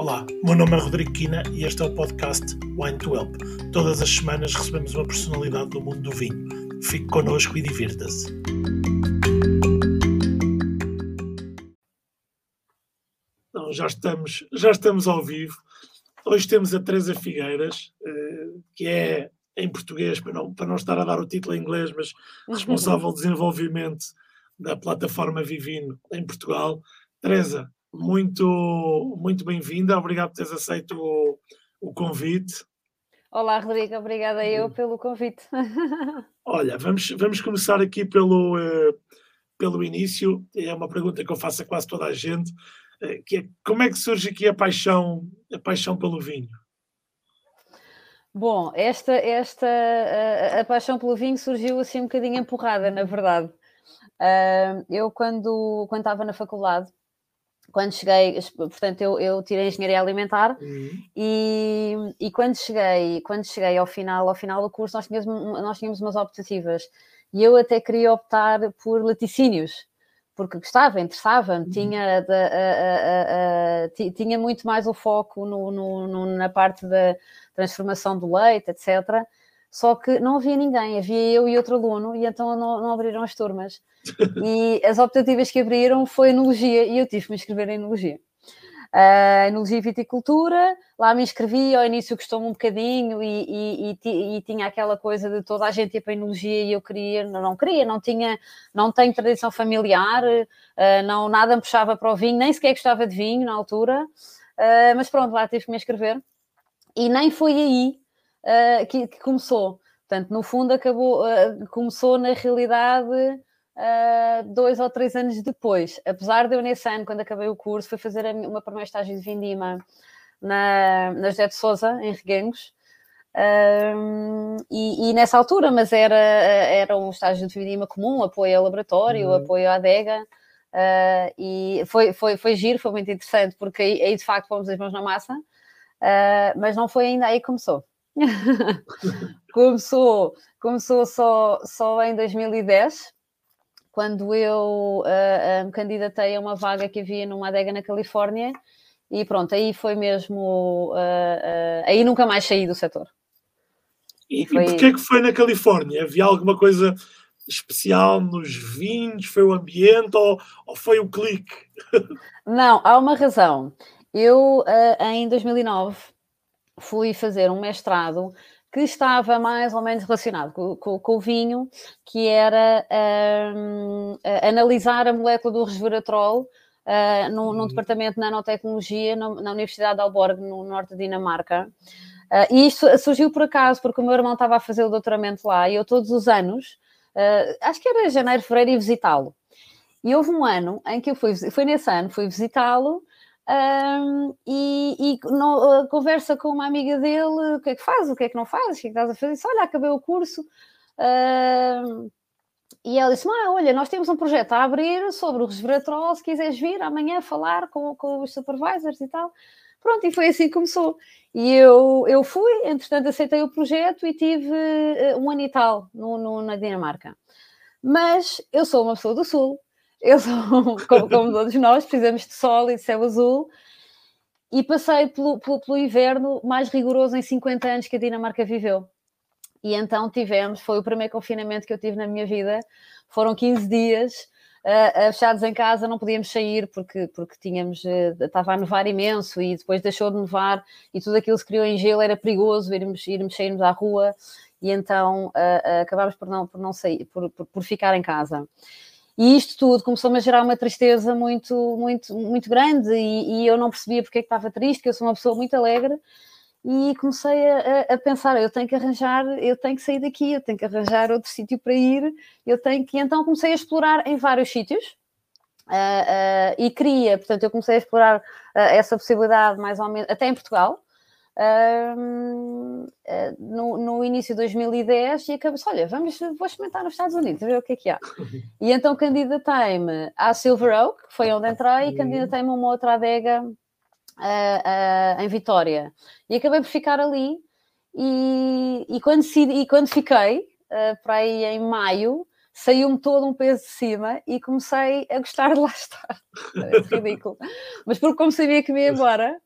Olá, meu nome é Rodrigo Quina e este é o podcast Wine to Help. Todas as semanas recebemos uma personalidade do mundo do vinho. Fique connosco e divirta-se. Então, já estamos, já estamos ao vivo. Hoje temos a Teresa Figueiras, eh, que é em português, para não, para não estar a dar o título em inglês, mas responsável de desenvolvimento da plataforma Vivino em Portugal. Teresa, muito, muito bem-vinda, obrigado por teres aceito o, o convite. Olá, Rodrigo, obrigada eu pelo convite. Olha, vamos, vamos começar aqui pelo, uh, pelo início. É uma pergunta que eu faço a quase toda a gente, uh, que é como é que surge aqui a paixão, a paixão pelo vinho? Bom, esta, esta a, a paixão pelo vinho surgiu assim um bocadinho empurrada, na verdade. Uh, eu, quando, quando estava na faculdade, quando cheguei, portanto, eu, eu tirei engenharia alimentar uhum. e, e quando cheguei, quando cheguei ao final, ao final do curso, nós tínhamos, nós tínhamos umas optativas e eu até queria optar por laticínios, porque gostava, interessava-me, uhum. tinha, tinha muito mais o foco no, no, no, na parte da transformação do leite, etc. Só que não havia ninguém, havia eu e outro aluno, e então não, não abriram as turmas. E as optativas que abriram foi enologia, e eu tive que me inscrever em enologia. Uh, enologia e viticultura, lá me inscrevi, ao início gostou-me um bocadinho e, e, e, e, tinha aquela coisa de toda a gente ir para a enologia e eu queria, não, não queria, não tinha, não tenho tradição familiar, uh, não, nada me puxava para o vinho, nem sequer gostava de vinho na altura, uh, mas pronto, lá tive que me inscrever. E nem foi aí uh, que, que, começou. Portanto, no fundo, acabou, uh, começou na realidade uh, dois ou três anos depois. Apesar de eu, nesse ano, quando acabei o curso, fui fazer o meu primeiro estágio de vindima na, na José de Souza, em Reguengos. E, e, nessa altura, mas era, era um estágio de vindima comum, apoio ao laboratório, uhum. apoio à adega, Uh, e foi, foi, foi giro, foi muito interessante, porque aí, aí de facto fomos as mãos na massa, uh, mas não foi ainda aí que começou. começou, começou só, só em 2010, quando eu uh, me candidatei a uma vaga que havia numa adega na Califórnia e pronto, aí foi mesmo. Uh, uh, aí nunca mais saí do setor. E, foi... e porquê é que foi na Califórnia? Havia alguma coisa especial nos vinhos? Foi o ambiente ou, ou foi o clique? Não, há uma razão. Eu, em 2009, fui fazer um mestrado que estava mais ou menos relacionado com, com, com o vinho, que era um, analisar a molécula do resveratrol uh, num, num, uhum. departamento de nanotecnologia na, na Universidade de Alborg, no norte da Dinamarca. Uh, e isto surgiu por acaso, porque o meu irmão estava a fazer o doutoramento lá e eu todos os anos, uh, acho que era janeiro, fevereiro, ia visitá-lo. E houve um ano em que eu fui, foi nesse ano, fui visitá-lo um, e, e conversa com uma amiga dele, o que é que faz, o que é que não faz, o que é que estás a fazer? Disse, olha, acabei o curso. Uh, e ela disse: ah, olha, nós temos um projeto a abrir sobre o resveratrol, se quiseres vir amanhã falar com, com os supervisors e tal. Pronto, e foi assim que começou. E eu, eu fui, entretanto, aceitei o projeto e tive uh, um ano e tal no, no, na Dinamarca. Mas eu sou uma pessoa do Sul, eu sou, como, como todos nós, precisamos de sol e de céu azul. E passei pelo, pelo, pelo, inverno mais rigoroso em 50 anos que a Dinamarca viveu. E então tivemos, foi o primeiro confinamento que eu tive na minha vida. Foram 15 dias uh, fechados em casa, não podíamos sair porque, porque tínhamos, uh, estava a nevar imenso e depois deixou de nevar e tudo aquilo se criou em gelo, era perigoso irmos, irmos sairmos à rua e então uh, acabámos por não, por não sair, por, por, por ficar em casa. E isto tudo começou-me a gerar uma tristeza muito, muito, muito grande e, e eu não percebia porque é que estava triste, que eu sou uma pessoa muito alegre. E comecei a, a, pensar, eu tenho que arranjar, eu tenho que sair daqui, eu tenho que arranjar outro sítio para ir, eu tenho que... Então comecei a explorar em vários sítios uh, uh, e queria, portanto, eu comecei a explorar uh, essa possibilidade mais ou menos, até em Portugal, uh, no, no, início de 2010 e acabei olha, vamos, vou experimentar nos Estados Unidos, ver o que é que há. E então candidatei-me à Silver Oak, que foi onde entrei, e candidatei-me a uma outra adega uh, uh, em Vitória. E acabei por ficar ali e, e, quando, e quando fiquei, para aí em maio, saiu-me todo um peso de cima e comecei a gostar de lá estar. É ridículo. Mas porque como sabia que me ia embora,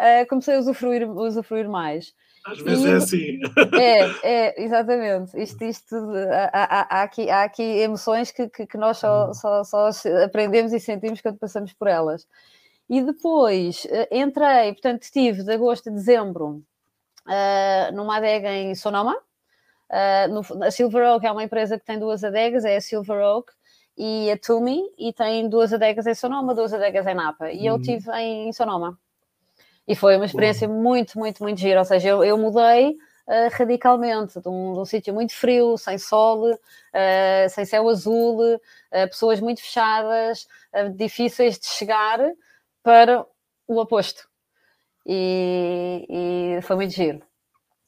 uh, comecei a usufruir, usufruir mais. Às vezes e, é assim. É, é, exatamente. Isto, isto, há, há, há, aqui, há aqui emoções que, que, que nós só, uhum. só, só aprendemos e sentimos quando passamos por elas. E depois entrei, portanto, estive de agosto a dezembro uh, numa adega em Sonoma. Uh, no, a Silver Oak é uma empresa que tem duas adegas, é a Silver Oak e a Tumi, e tem duas adegas em Sonoma, duas adegas em Napa. E eu uhum. estive em Sonoma. E foi uma experiência muito, muito, muito gira. Ou seja, eu, eu mudei uh, radicalmente de um, um sítio muito frio, sem sol, uh, sem céu azul, uh, pessoas muito fechadas, difíceis de chegar, para o oposto e, e foi muito giro.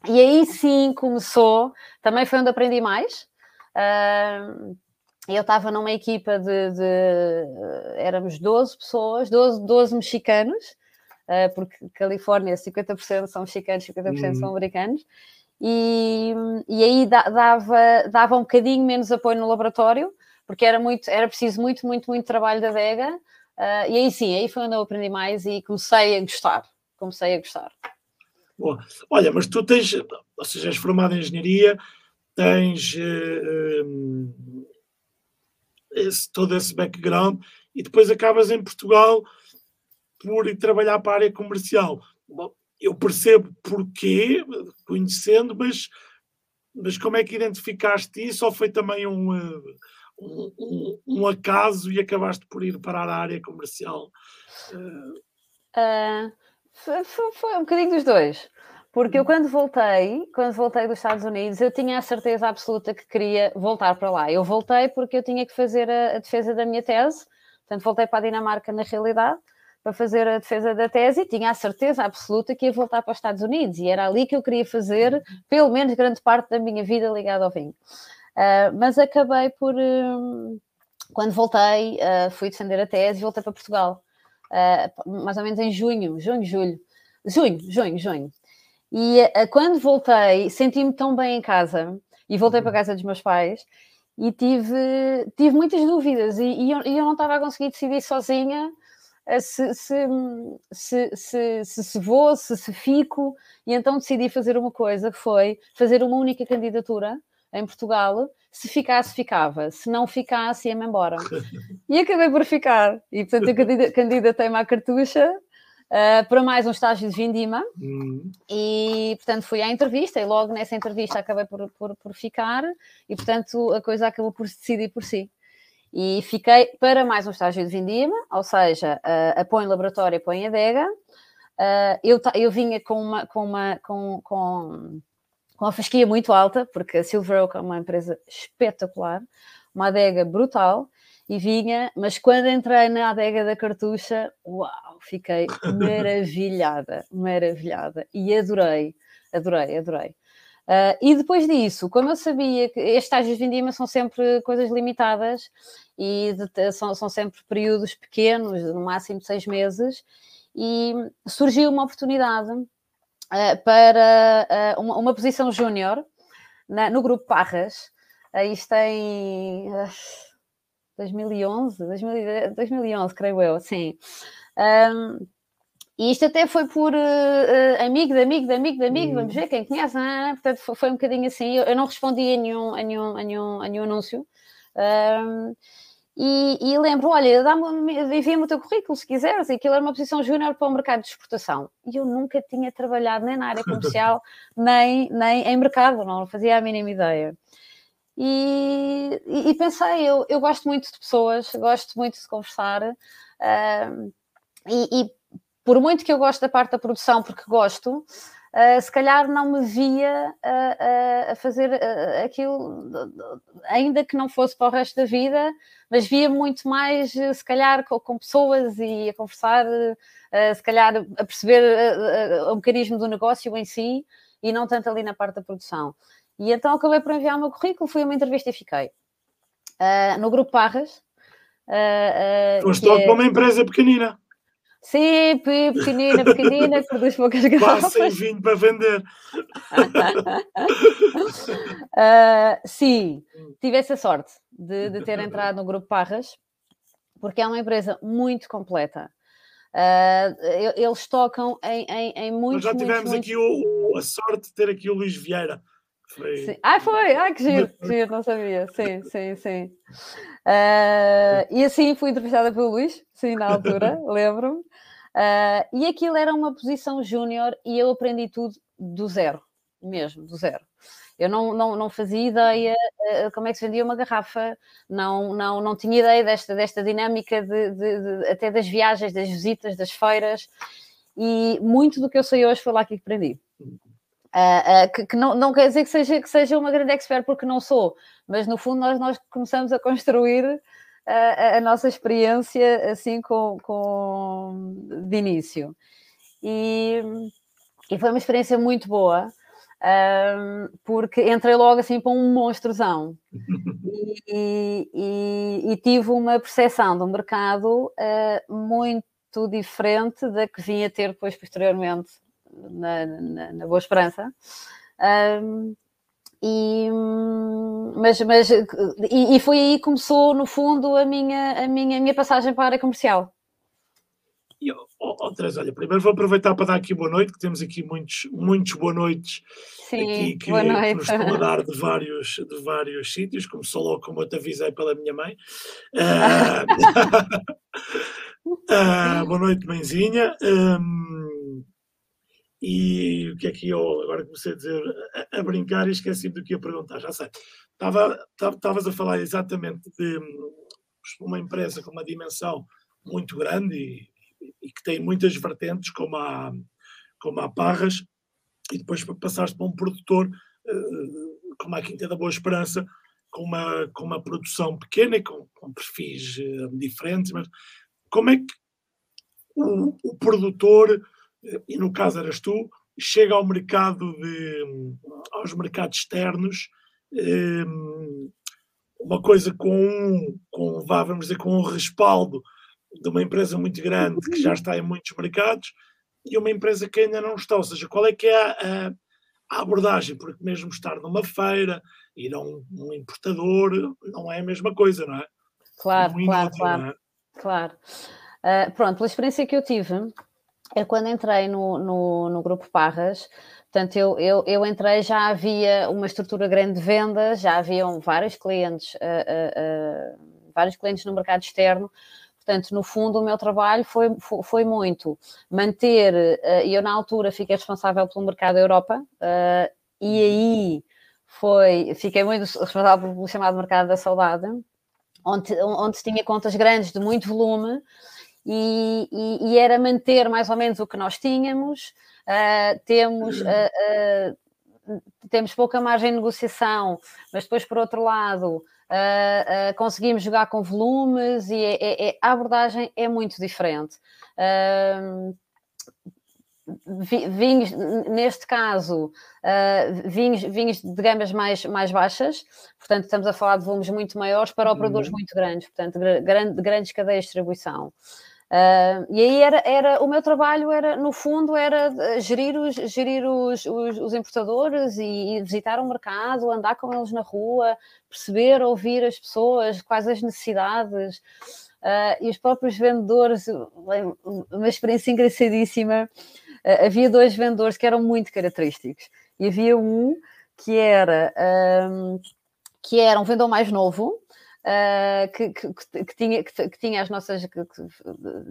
E aí sim começou, também foi onde aprendi mais. Eu estava numa equipa de, de, éramos 12 pessoas, 12, 12 mexicanos, porque Califórnia 50% são mexicanos, 50% uhum. são americanos, e, e aí dava, dava um bocadinho menos apoio no laboratório, porque era, muito, era preciso muito, muito, muito trabalho da Vega, uh, e aí sim, aí foi onde eu aprendi mais e comecei a gostar comecei a gostar. Bom, olha, mas tu tens, ou seja, és formado em engenharia, tens uh, esse, todo esse background e depois acabas em Portugal por ir trabalhar para a área comercial. Bom, eu percebo porquê, conhecendo, mas, mas como é que identificaste isso ou foi também um, uh, um, um, um acaso e acabaste por ir para a área comercial? Uh... Uh, foi, foi, um bocadinho dos dois. Porque eu hum. quando voltei, quando voltei dos Estados Unidos, eu tinha a certeza absoluta que queria voltar para lá. Eu voltei porque eu tinha que fazer a, a defesa da minha tese, portanto voltei para a Dinamarca na realidade, para fazer a defesa da tese e tinha a certeza absoluta que ia voltar para os Estados Unidos e era ali que eu queria fazer pelo menos grande parte da minha vida ligada ao vinho. Uh, mas acabei por, uh, quando voltei, uh, fui defender a tese e voltei para Portugal uh, mais ou menos em junho, junho, julho, junho, junho, junho. E quando voltei, senti-me tão bem em casa e voltei para a casa dos meus pais e tive, tive muitas dúvidas e, e, eu, eu, não estava a conseguir decidir sozinha se, se, se, se, se, se vou, se, se fico, e então decidi fazer uma coisa que foi fazer uma única candidatura em Portugal se ficasse, ficava. Se não ficasse, ia-me embora. E acabei por ficar. E, portanto, eu candidatei-me à cartucha uh, para mais um estágio de vindima. Uhum. E, portanto, fui à entrevista e logo nessa entrevista acabei por, por, por ficar. E, portanto, a coisa acabou por se decidir por si. E fiquei para mais um estágio de vindima, ou seja, uh, apoio em laboratório, apoio em adega. Uh, eu, eu vinha com uma, com uma, com, com com a fasquia muito alta, porque a Silver Oak é uma empresa espetacular, uma adega brutal, e vinha, mas quando entrei na adega da cartucha, uau, fiquei maravilhada, maravilhada, e adorei, adorei, adorei. Uh, e depois disso, como eu sabia que estes estágios de vindima são sempre coisas limitadas e de, são, são sempre períodos pequenos, no máximo seis meses, e surgiu uma oportunidade uh, para uh, uma, uma, posição júnior no grupo Parras. Uh, isto em 2011, 2011, creio eu, sim. E isto até foi por uh, amigo de amigo de amigo de amigo, vamos ver quem conhece, é? portanto foi, foi, um bocadinho assim. Eu, eu, não respondi a nenhum, a nenhum, a nenhum, a nenhum anúncio. Um, e, e lembro, olha, envia-me o teu currículo se quiseres, e aquilo era uma posição júnior para o mercado de exportação. E eu nunca tinha trabalhado nem na área comercial, nem, nem em mercado, não fazia a mínima ideia. E, e, e pensei, eu, eu gosto muito de pessoas, gosto muito de conversar, uh, e por muito que eu gosto da parte da produção, porque gosto, uh, se calhar não me via uh, a fazer aquilo, ainda que não fosse para o resto da vida, mas via muito mais, se calhar, com, com pessoas e a conversar, se calhar a perceber o mecanismo do negócio em si e não tanto ali na parte da produção. E então acabei por enviar o meu currículo, fui a uma entrevista e fiquei. no grupo Parras. Uh, uh, Estou é... uma empresa pequenina. Sim, pequenina, pequenina, produz poucas garrafas. Passa vinho para vender. uh, sim, tive essa sorte de, de, ter entrado no Grupo Parras, porque é uma empresa muito completa. Uh, eles tocam em, em, em muitos. Nós já tivemos muitos, aqui o, a sorte de ter aqui o Luís Vieira. Foi... Ah, foi! Ah, que giro, que giro, não sabia. Sim, sim, sim. Uh, e assim fui entrevistada pelo Luís, sim, na altura, lembro-me. Uh, e aquilo era uma posição júnior e eu aprendi tudo do zero, mesmo, do zero. Eu não, não, não fazia ideia uh, como é que se vendia uma garrafa, não, não, não tinha ideia desta, desta dinâmica de, de, de, até das viagens, das visitas, das feiras, e muito do que eu sei hoje foi lá que aprendi. Uh, uh, que, que não, não, quer dizer que seja, que seja uma grande expert, porque não sou, mas no fundo nós, nós começamos a construir uh, a, a, nossa experiência assim com, com de início. E, e foi uma experiência muito boa, porque entrei logo assim para um monstrozão e, e, e, tive uma percepção do mercado muito diferente da que vinha ter depois posteriormente na, na, na Boa Esperança. Um, e, mas, mas e, e, foi aí que começou, no fundo, a minha, a minha, a minha passagem para a área comercial. E, oh, oh, Teresa, olha, primeiro vou aproveitar para dar aqui boa noite, que temos aqui muitos, muitos boa noites Sim, aqui que, boa noite. que nos estão a dar de vários, de vários sítios, começou logo como eu te avisei pela minha mãe. Uh, uh, boa noite, mãezinha. Um, e o que é que eu agora comecei a dizer, a, a brincar e esqueci do que ia perguntar, já sei. Estavas a falar exatamente de uma empresa com uma dimensão muito grande e, e que tem muitas vertentes, como a, como a Parras, e depois passaste para um produtor uh, como a Quinta da Boa Esperança, com uma, com uma produção pequena e com, com perfis uh, diferentes, mas como é que o, o produtor e no caso eras tu, chega ao mercado de, aos mercados externos, hum, uma coisa com, com vá, vamos dizer, com um respaldo de uma empresa muito grande que já está em muitos mercados e uma empresa que ainda não está. Ou seja, qual é que é a, a abordagem? Porque mesmo estar numa feira, ir a um, um, importador, não é a mesma coisa, não é? Claro, um claro, claro. É? Claro. Uh, pronto, pela experiência que eu tive, eu quando entrei no, no, no grupo Parras, portanto, eu, eu, eu, entrei, já havia uma estrutura grande de vendas, já haviam vários clientes, uh, uh, uh, vários clientes no mercado externo, Portanto, no fundo, o meu trabalho foi, foi, foi muito manter, e eu na altura fiquei responsável pelo mercado da Europa, e aí foi, fiquei muito responsável pelo chamado mercado da saudade, onde, onde tinha contas grandes de muito volume, e, e, e, era manter mais ou menos o que nós tínhamos. Uh, temos, uh, uh, temos pouca margem de negociação, mas depois, por outro lado, conseguimos jogar com volumes e é, é, é, a abordagem é muito diferente. vinhos, neste caso, vinhos, vinhos de gamas mais, mais baixas, portanto, estamos a falar de volumes muito maiores para operadores uhum. muito grandes, portanto, grande, grandes cadeias de distribuição. Uh, e aí era, era, o meu trabalho era, no fundo, era gerir os, gerir os, os, os importadores e, e, visitar o mercado, andar com eles na rua, perceber, ouvir as pessoas, quais as necessidades. Uh, e os próprios vendedores, uma experiência engraçadíssima. Uh, havia dois vendedores que eram muito característicos. E havia um que era, um, que era um vendedor mais novo, uh, que, que, que, tinha, que, tinha, as nossas, que,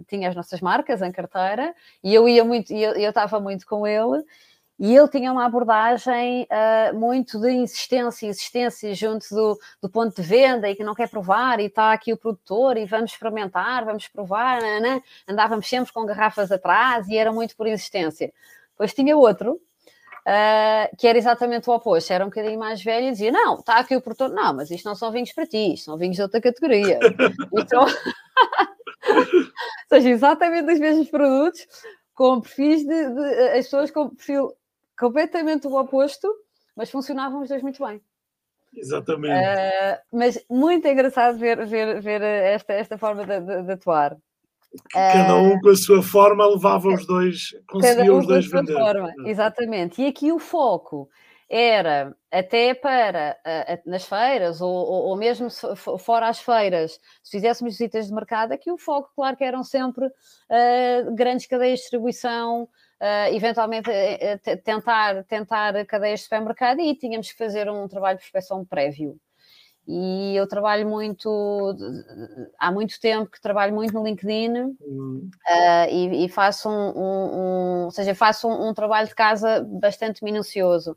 tinha as nossas marcas em carteira e eu ia muito, eu, estava muito com ele. E ele tinha uma abordagem uh, muito de insistência, insistência junto do, do, ponto de venda e que não quer provar, e está aqui o produtor, e vamos experimentar, vamos provar, né? andávamos sempre com garrafas atrás e era muito por insistência. Depois tinha outro, uh, que era exatamente o oposto, era um bocadinho mais velho e dizia: Não, está aqui o produtor, não, mas isto não são vinhos para ti, isto são vinhos de outra categoria. então, ou seja, exatamente os mesmos produtos, com perfis de, de, as pessoas com perfil completamente o oposto, mas funcionavam os dois muito bem. Exatamente. Uh, mas muito engraçado ver, ver, ver esta, esta forma de, de, de atuar. Cada um com a sua forma levava os dois, conseguia um os dois vender. Forma, exatamente. E aqui o foco era até para nas feiras ou, ou, mesmo fora as feiras, se fizéssemos visitas de mercado, aqui o foco, claro que eram sempre uh, grandes cadeias de distribuição, uh, eventualmente uh, tentar, tentar cadeias de supermercado e tínhamos que fazer um trabalho de prospecção prévio. E eu trabalho muito, há muito tempo que trabalho muito no LinkedIn uhum. uh, e, e, faço um, um, um, ou seja, faço um, um, trabalho de casa bastante minucioso.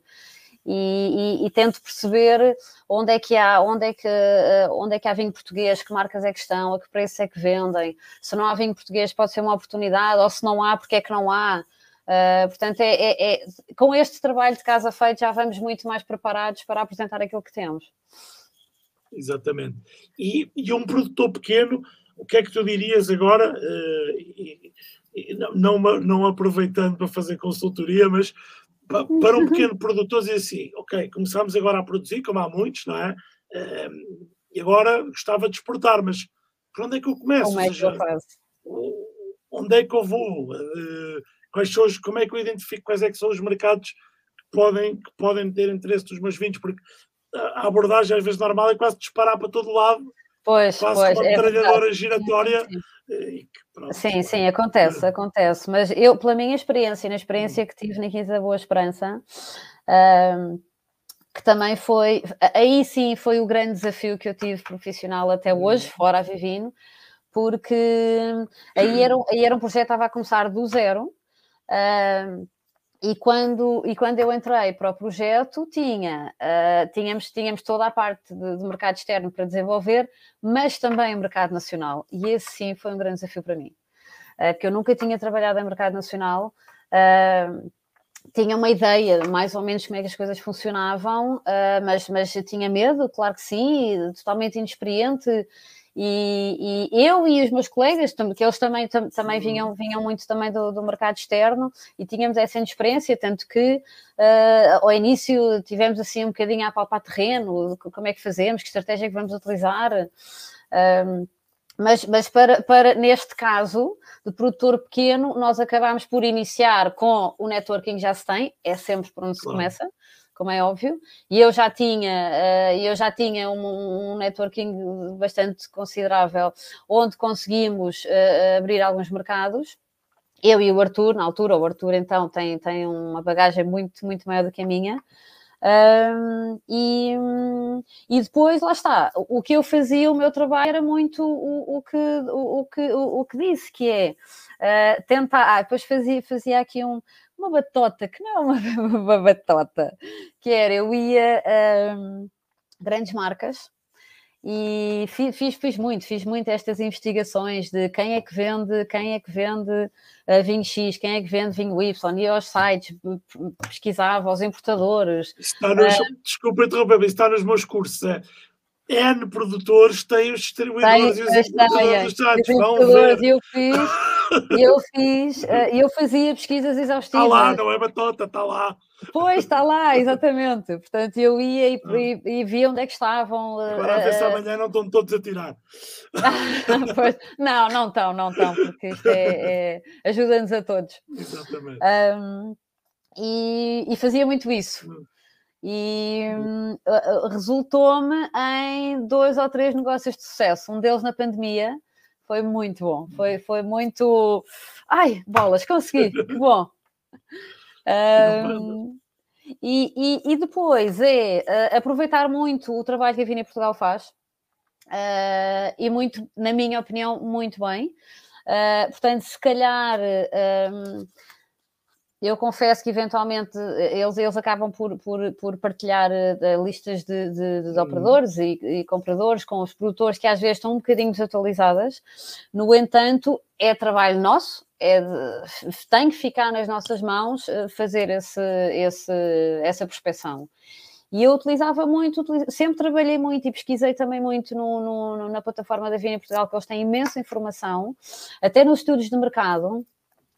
E, e, e, tento perceber onde é que há, onde é que, uh, onde é que há vinho português, que marcas é que estão, a que preço é que vendem. Se não há vinho português pode ser uma oportunidade, ou se não há, porque é que não há. Uh, portanto, é, é, é, com este trabalho de casa feito já vamos muito mais preparados para apresentar aquilo que temos. Exatamente. E, e um produtor pequeno, o que é que tu dirias agora, uh, e, e não, não, não, aproveitando para fazer consultoria, mas para, um pequeno produtor dizer assim, ok, começamos agora a produzir, como há muitos, não é? Uh, e agora gostava de exportar, mas por onde é que eu começo? Como é que eu faço? Onde é que eu vou? Uh, quais são os, como é que eu identifico quais é que são os mercados que podem, que podem ter interesse dos meus vinhos? Porque a abordagem às vezes normal é quase disparar para todo lado, pois, quase pois, uma metralhadora é giratória. Sim. sim, sim, acontece, acontece. Mas eu, pela minha experiência, na experiência que tive na Quinta da Boa Esperança, um, que também foi, aí sim foi o grande desafio que eu tive profissional até hoje, fora a Vivino, porque aí era, aí era um projeto que estava a começar do zero. Um, e quando, e quando eu entrei para o projeto, tinha, uh, tínhamos, tínhamos toda a parte de, mercado externo para desenvolver, mas também o mercado nacional. E esse sim foi um grande desafio para mim, uh, porque eu nunca tinha trabalhado em mercado nacional. Uh, tinha uma ideia mais ou menos como é que as coisas funcionavam, mas, mas tinha medo, claro que sim, totalmente inexperiente e, e, eu e os meus colegas, que eles também, tam, também vinham, vinham muito também do, do, mercado externo e tínhamos essa experiência, tanto que uh, ao início tivemos assim um bocadinho a palpar terreno, como é que fazemos, que estratégia é que vamos utilizar. Uh, mas, mas para, para, neste caso, de produtor pequeno, nós acabámos por iniciar com o networking já se tem, é sempre por onde se claro. começa como é óbvio, e eu já tinha, uh, eu já tinha um, um, networking bastante considerável, onde conseguimos uh, abrir alguns mercados. Eu e o Arthur, na altura, o Arthur então tem, tem uma bagagem muito, muito maior do que a minha. Um, e, e depois, lá está, o que eu fazia, o meu trabalho era muito o, o que, o, o, que, o, o que disse, que é uh, tentar. Ah, depois fazia, fazia aqui um, uma batota, que não é uma, uma batota, que era, eu ia a um, grandes marcas e fiz, fiz, fiz, muito, fiz muito estas investigações de quem é que vende, quem é que vende uh, vinho X, quem é que vende vinho Y, ia aos sites, pesquisava os importadores. Está nos, uh, desculpa interromper, mas está nos meus cursos, é N produtores têm os distribuidores tem, e os importadores dos sites. Vão ver. Eu fiz, eu fiz, eh, eu fazia pesquisas exaustivas. Está lá, não é batota, está lá. Pois, está lá, exatamente. Portanto, eu ia e, e, e via onde é que estavam. Agora a ver se eh, amanhã não estão todos a tirar. pois, não, não estão, não estão, porque isto é, é ajuda-nos a todos. Exatamente. Um, e, e, fazia muito isso. Hum e hum, resultou-me em dois ou três negócios de sucesso. Um deles na pandemia foi muito bom, foi, foi muito. Ai, bolas, consegui, que bom! Um, e, e, e, depois é uh, aproveitar muito o trabalho que a Vina Portugal faz, uh, e muito, na minha opinião, muito bem. Uh, portanto, se calhar eu confesso que eventualmente eles, eles acabam por, por, por partilhar uh, listas de, de, de operadores e, e, compradores com os produtores que às vezes estão um bocadinho desatualizadas. No entanto, é trabalho nosso, é de, tem que ficar nas nossas mãos uh, fazer esse, esse, essa prospeção. E eu utilizava muito, utiliz... sempre trabalhei muito e pesquisei também muito no, no, na plataforma da Vina Portugal, que eles têm imensa informação, até nos estudos de mercado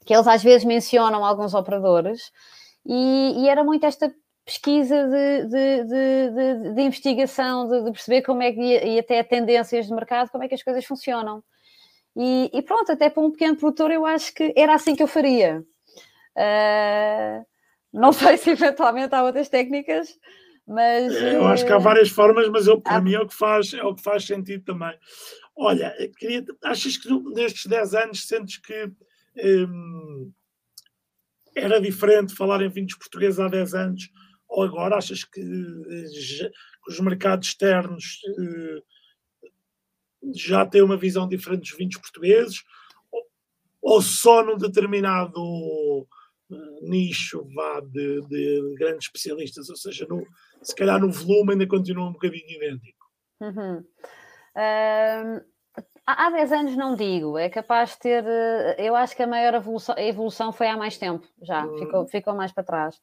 que eles às vezes mencionam alguns operadores, e, e era muito esta pesquisa de, de, de, de investigação, de, perceber como é que, e até tendências de mercado, como é que as coisas funcionam. E, e, pronto, até para um pequeno produtor eu acho que era assim que eu faria. Uh, Não sei se eventualmente há outras técnicas, mas. Eu acho que há várias formas, mas eu, para há... mim é o, que faz, é o que faz sentido também. Olha, queria, achas que nestes 10 anos sentes que hum, era diferente falar em vinhos portugueses há 10 anos ou agora? Achas que, que os mercados externos uh, já têm uma visão diferente dos vinhos portugueses? Ou, só num determinado uh, nicho vá de, de, grandes especialistas? Ou seja, no, se calhar no volume ainda continua um bocadinho idêntico. Uhum. Há 10 anos não digo, é capaz de ter. Eh, eu acho que a maior evolução, a evolução foi há mais tempo, já, uhum. ficou, ficou mais para trás.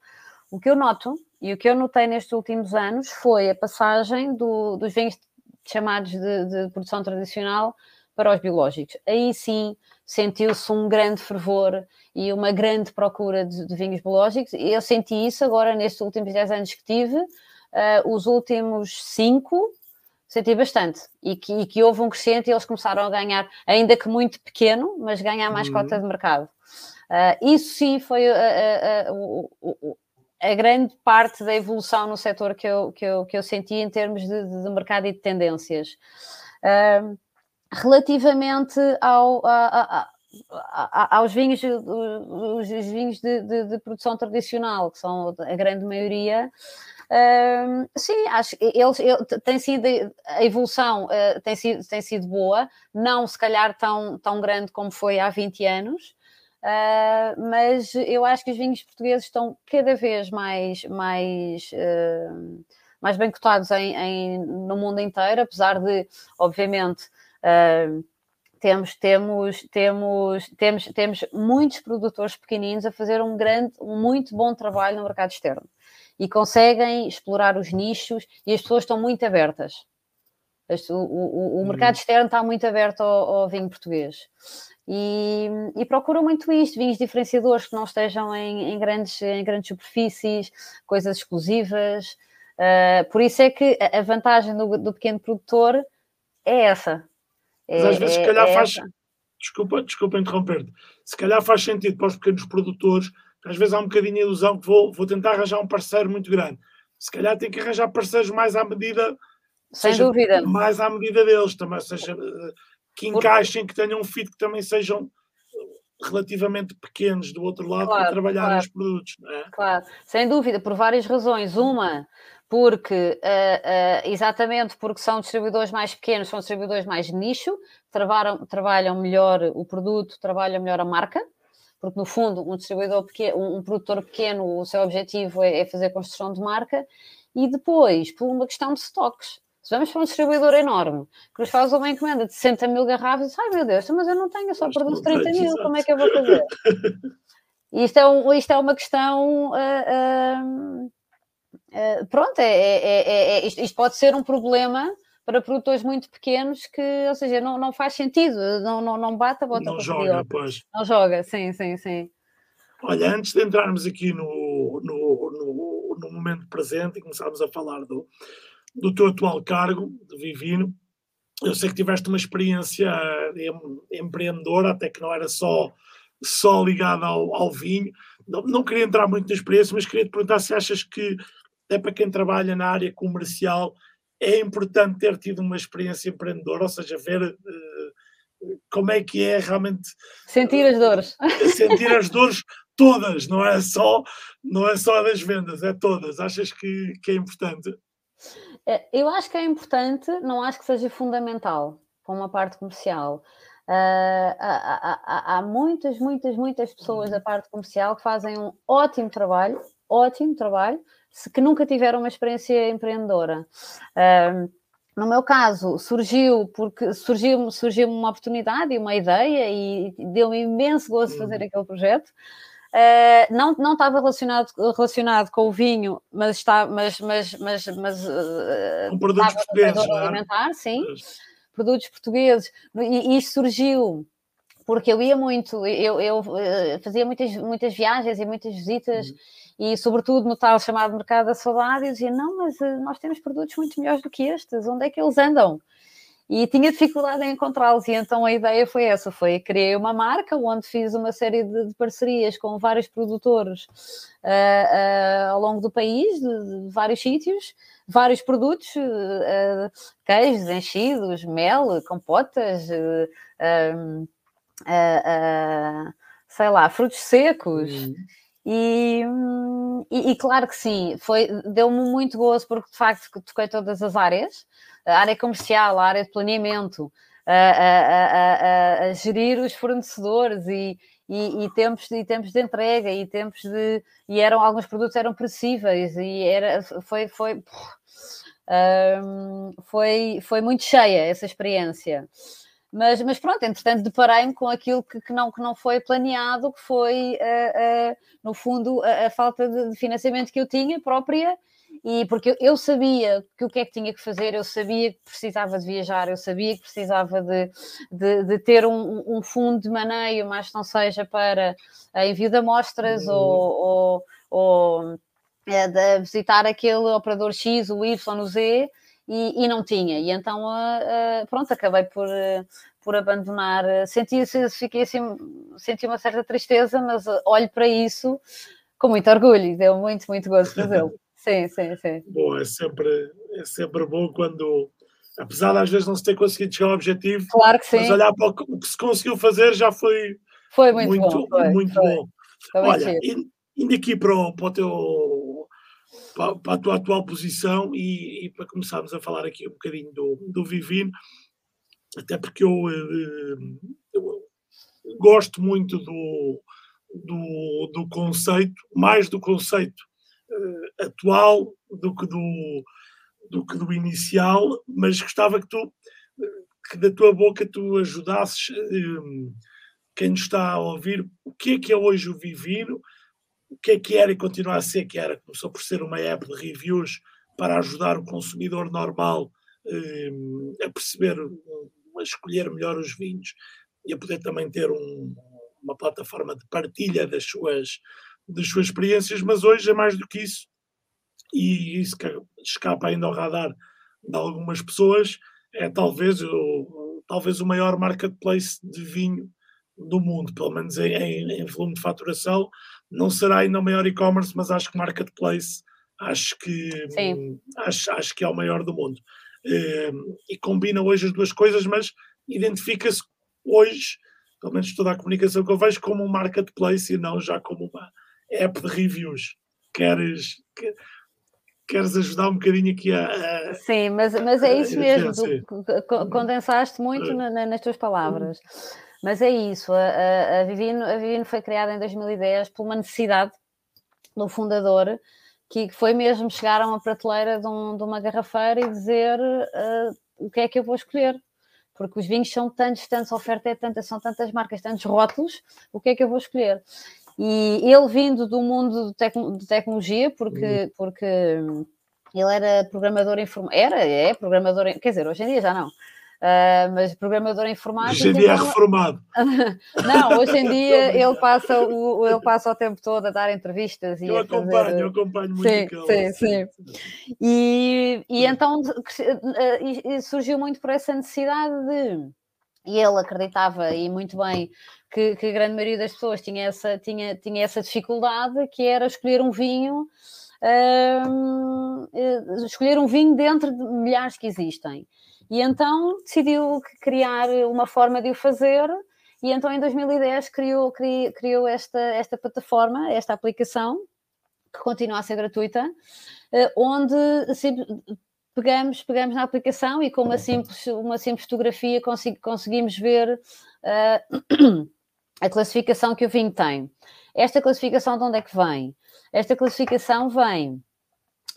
O que eu noto e o que eu notei nestes últimos anos foi a passagem do, dos vinhos chamados de, de, produção tradicional para os biológicos. Aí sim sentiu-se um grande fervor e uma grande procura de, de vinhos biológicos. Eu senti isso agora nestes últimos 10 anos que tive. Uh, os últimos 5 senti bastante. E que, e que, houve um crescente e eles começaram a ganhar, ainda que muito pequeno, mas ganhar mais uhum. cota de mercado. Uh, isso sim foi uh, o, a grande parte da evolução no setor que eu, que eu, que eu senti em termos de, de mercado e de tendências. Uh, relativamente ao, a, a, a, aos vinhos, os, os vinhos de, de, de, produção tradicional, que são a grande maioria, sim, acho que eles, tem sido, a evolução uh, tem, sido, tem sido boa, não se calhar tão, tão grande como foi há 20 anos, Uh, mas eu acho que os vinhos portugueses estão cada vez mais, mais, mais bem cotados em, em, no mundo inteiro, apesar de, obviamente, uh, temos, temos, temos, temos, temos muitos produtores pequeninos a fazer um grande, um muito bom trabalho no mercado externo e conseguem explorar os nichos e as pessoas estão muito abertas. O, o, o mercado uhum. externo está muito aberto ao, ao vinho português. E, e procuram muito isto, vinhos diferenciadores que não estejam em, em grandes, em grandes superfícies, coisas exclusivas. Uh, por isso é que a vantagem do, do pequeno produtor é essa. É, Mas às vezes, é, se calhar, é faz. Essa. Desculpa, desculpa interromper-te. Se calhar faz sentido para os pequenos produtores, às vezes há um bocadinho de ilusão que vou, vou tentar arranjar um parceiro muito grande. Se calhar tem que arranjar parceiros mais à medida. Sem seja, dúvida. Mais à medida deles também, seja que encaixem, que tenham um fit que também sejam relativamente pequenos do outro lado claro, para trabalhar claro. nos produtos. É? Claro, sem dúvida, por várias razões. Uma, porque uh, uh, exatamente porque são distribuidores mais pequenos, são distribuidores mais nicho, trabalham, trabalham melhor o produto, trabalham melhor a marca, porque no fundo um distribuidor pequeno, um, produtor pequeno, o seu objetivo é, é fazer construção de marca, e depois por uma questão de stocks. Se vamos para um distribuidor enorme que nos faz uma encomenda de 60 mil garrafas, ai meu Deus, mas eu não tenho, eu só produzo 30 mil, como é que eu vou fazer? isto, é um, isto é uma questão. Uh, uh, uh, pronto, é, é, é, isto, isto, pode ser um problema para produtores muito pequenos que, ou seja, não, não faz sentido, não, não, não bate a bota Não joga, pois. Não joga, sim, sim, sim. Olha, antes de entrarmos aqui no, no, no, no momento presente e começarmos a falar do, do teu atual cargo de Vivino. Eu sei que tiveste uma experiência empreendedora, até que não era só, só ligada ao, ao vinho. Não, não, queria entrar muito na experiência, mas queria te perguntar se achas que, até para quem trabalha na área comercial, é importante ter tido uma experiência empreendedora, ou seja, ver uh, como é que é realmente sentir as dores, sentir as dores todas, não é só não é só das vendas, é todas. Achas que, que é importante? É, eu acho que é importante, não acho que seja fundamental para uma parte comercial. Uh, há, há, há, muitas, muitas, muitas pessoas da parte comercial que fazem um ótimo trabalho, ótimo trabalho, se, que nunca tiveram uma experiência empreendedora. No meu caso, surgiu porque surgiu, surgiu uma oportunidade e uma ideia e deu-me imenso gosto fazer uhum. aquele projeto. Uh, não, não estava relacionado, relacionado com o vinho, mas está, mas, mas, mas, mas uh, com produtos portugueses, é? alimentar, sim, produtos portugueses. E, e isto surgiu porque eu ia muito, eu, eu uh, fazia muitas, muitas viagens e muitas visitas. Uhum. E, sobretudo, no tal chamado mercado da saudade, eu dizia: Não, mas nós temos produtos muito melhores do que estes, onde é que eles andam? e tinha dificuldade em encontrá-los. E então a ideia foi essa: foi criei uma marca onde fiz uma série de, de parcerias com vários produtores uh, uh, ao longo do país, de, de vários sítios, vários produtos, uh, queijos, enchidos, mel, compotas, sei lá, frutos secos. Uhum. E, e, e, claro que sim, foi, deu-me muito gozo porque de facto toquei todas as áreas, a área comercial, a área de planeamento, a, a, a, a gerir os fornecedores e, e, e, tempos, e tempos de entrega e tempos de e eram alguns produtos eram perecíveis e era foi foi um, foi foi muito cheia essa experiência mas, mas pronto, entretanto deparei-me com aquilo que, que, não, que não foi planeado, que foi, uh, uh, no fundo, a, a, falta de financiamento que eu tinha própria, e porque eu sabia que o que é que tinha que fazer, eu sabia que precisava de viajar, eu sabia que precisava de, de, de ter um, um, fundo de maneio, mas não seja para envio de amostras uhum. ou, ou, ou é, de visitar aquele operador X, o Y, o Z, e, e não tinha. E então, uh, pronto, acabei por, uh, por abandonar. Senti, fiquei assim, senti uma certa tristeza, mas olho para isso com muito orgulho e deu muito, muito gosto fazê-lo. sim, sim, sim. Bom, é sempre, é sempre bom quando, apesar de às vezes não se ter conseguido chegar ao objetivo, claro que sim. mas olhar para o que se conseguiu fazer já foi, foi muito, muito bom. Foi, muito foi. bom. Olha, indo aqui para o, para o teu para, para a tua atual posição e, e, para começarmos a falar aqui um bocadinho do, do Vivino, até porque eu, eh, eu gosto muito do, do, do, conceito, mais do conceito uh, atual do que do, do que do inicial, mas gostava que tu que da tua boca tu ajudasses uh, quem nos está a ouvir o que é que é hoje o Vivino o que é que era e continua a ser que era. Começou por ser uma app de reviews para ajudar o consumidor normal um, a perceber, a escolher melhor os vinhos e a poder também ter um, uma plataforma de partilha das suas, das suas experiências, mas hoje é mais do que isso, e isso que escapa ainda ao radar de algumas pessoas, é talvez o, talvez o maior marketplace de vinho do mundo, pelo menos em, em volume de faturação, não será ainda o maior e-commerce, mas acho que marketplace acho que acho, acho que é o maior do mundo. Um, e combina hoje as duas coisas, mas identifica-se hoje, pelo menos toda a comunicação que eu vejo, como um marketplace e não já como uma app de reviews. Queres, que, queres ajudar um bocadinho aqui a. a sim, mas, mas é isso mesmo, tu condensaste muito na, nas tuas palavras. Mas é isso, a, a, Vivino, a Vivino foi criada em 2010 por uma necessidade do fundador, que foi mesmo chegar a uma prateleira de, um, de uma garrafeira e dizer uh, o que é que eu vou escolher. Porque os vinhos são tantos, a oferta é tanta, são tantas marcas, tantos rótulos, o que é que eu vou escolher? E ele vindo do mundo de, tec de tecnologia, porque, uhum. porque ele era programador informático, era, é programador, quer dizer, hoje em dia já não, Uh, mas programador informático. Hoje em dia é reformado. não, hoje em dia ele passa, o, ele passa o tempo todo a dar entrevistas. E eu acompanho, fazer... eu acompanho muito sim, sim, sim. E, e então e surgiu muito por essa necessidade de. E ele acreditava, e muito bem, que, que, a grande maioria das pessoas tinha essa, tinha, tinha essa dificuldade, que era escolher um vinho. Uh, escolher um vinho dentro de milhares que existem. E então decidiu criar uma forma de o fazer, e então em 2010 criou, criou, esta, esta plataforma, esta aplicação, que continua a ser gratuita, eh, onde pegamos, pegamos na aplicação e com uma simples, uma simples fotografia conseguimos ver uh, a classificação que o vinho tem. Esta classificação de onde é que vem? Esta classificação vem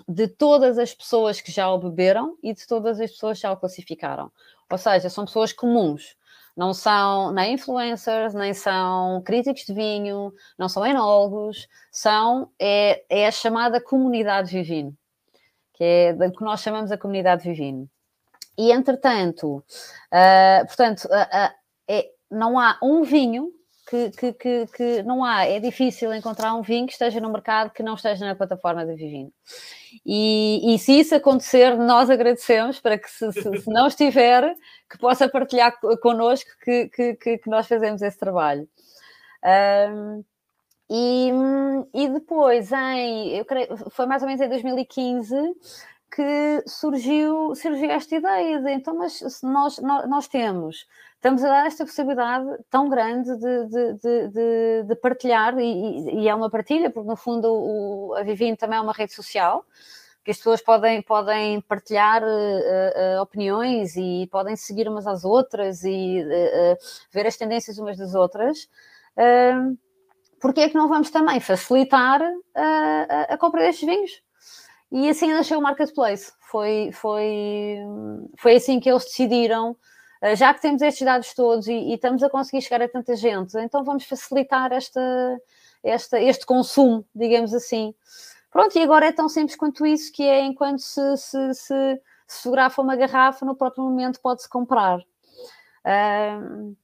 de todas as pessoas que já o beberam e de todas as pessoas que já o classificaram. Ou seja, são pessoas comuns. Não são nem influencers, nem são críticos de vinho, não são enólogos, são é, é a chamada comunidade vivino, que é o que nós chamamos a comunidade vivino. E entretanto, uh, portanto, uh, uh, é, não há um vinho que, que, que, que, não há, é difícil encontrar um vinho que esteja no mercado que não esteja na plataforma da Vivino. E, e se isso acontecer, nós agradecemos para que, se, se, se não estiver, que possa partilhar connosco que, que, nós fazemos esse trabalho. Um, e, e depois, em, eu creio, foi mais ou menos em 2015 que surgiu, surgiu esta ideia de então, mas nós, nós, nós temos, estamos a dar esta possibilidade tão grande de, de, de, de partilhar, e, e, é uma partilha, porque no fundo o, a Vivino também é uma rede social, que as pessoas podem, podem partilhar uh, uh, opiniões e podem seguir umas às outras e uh, ver as tendências umas das outras. Uh, porque é que não vamos também facilitar a, a compra destes vinhos? E assim nasceu o Marketplace. Foi, foi, foi assim que eles decidiram, já que temos estes dados todos e, e, estamos a conseguir chegar a tanta gente, então vamos facilitar esta, esta, este consumo, digamos assim. Pronto, e agora é tão simples quanto isso, que é enquanto se, se, se, se uma garrafa, no próprio momento pode-se comprar. Um,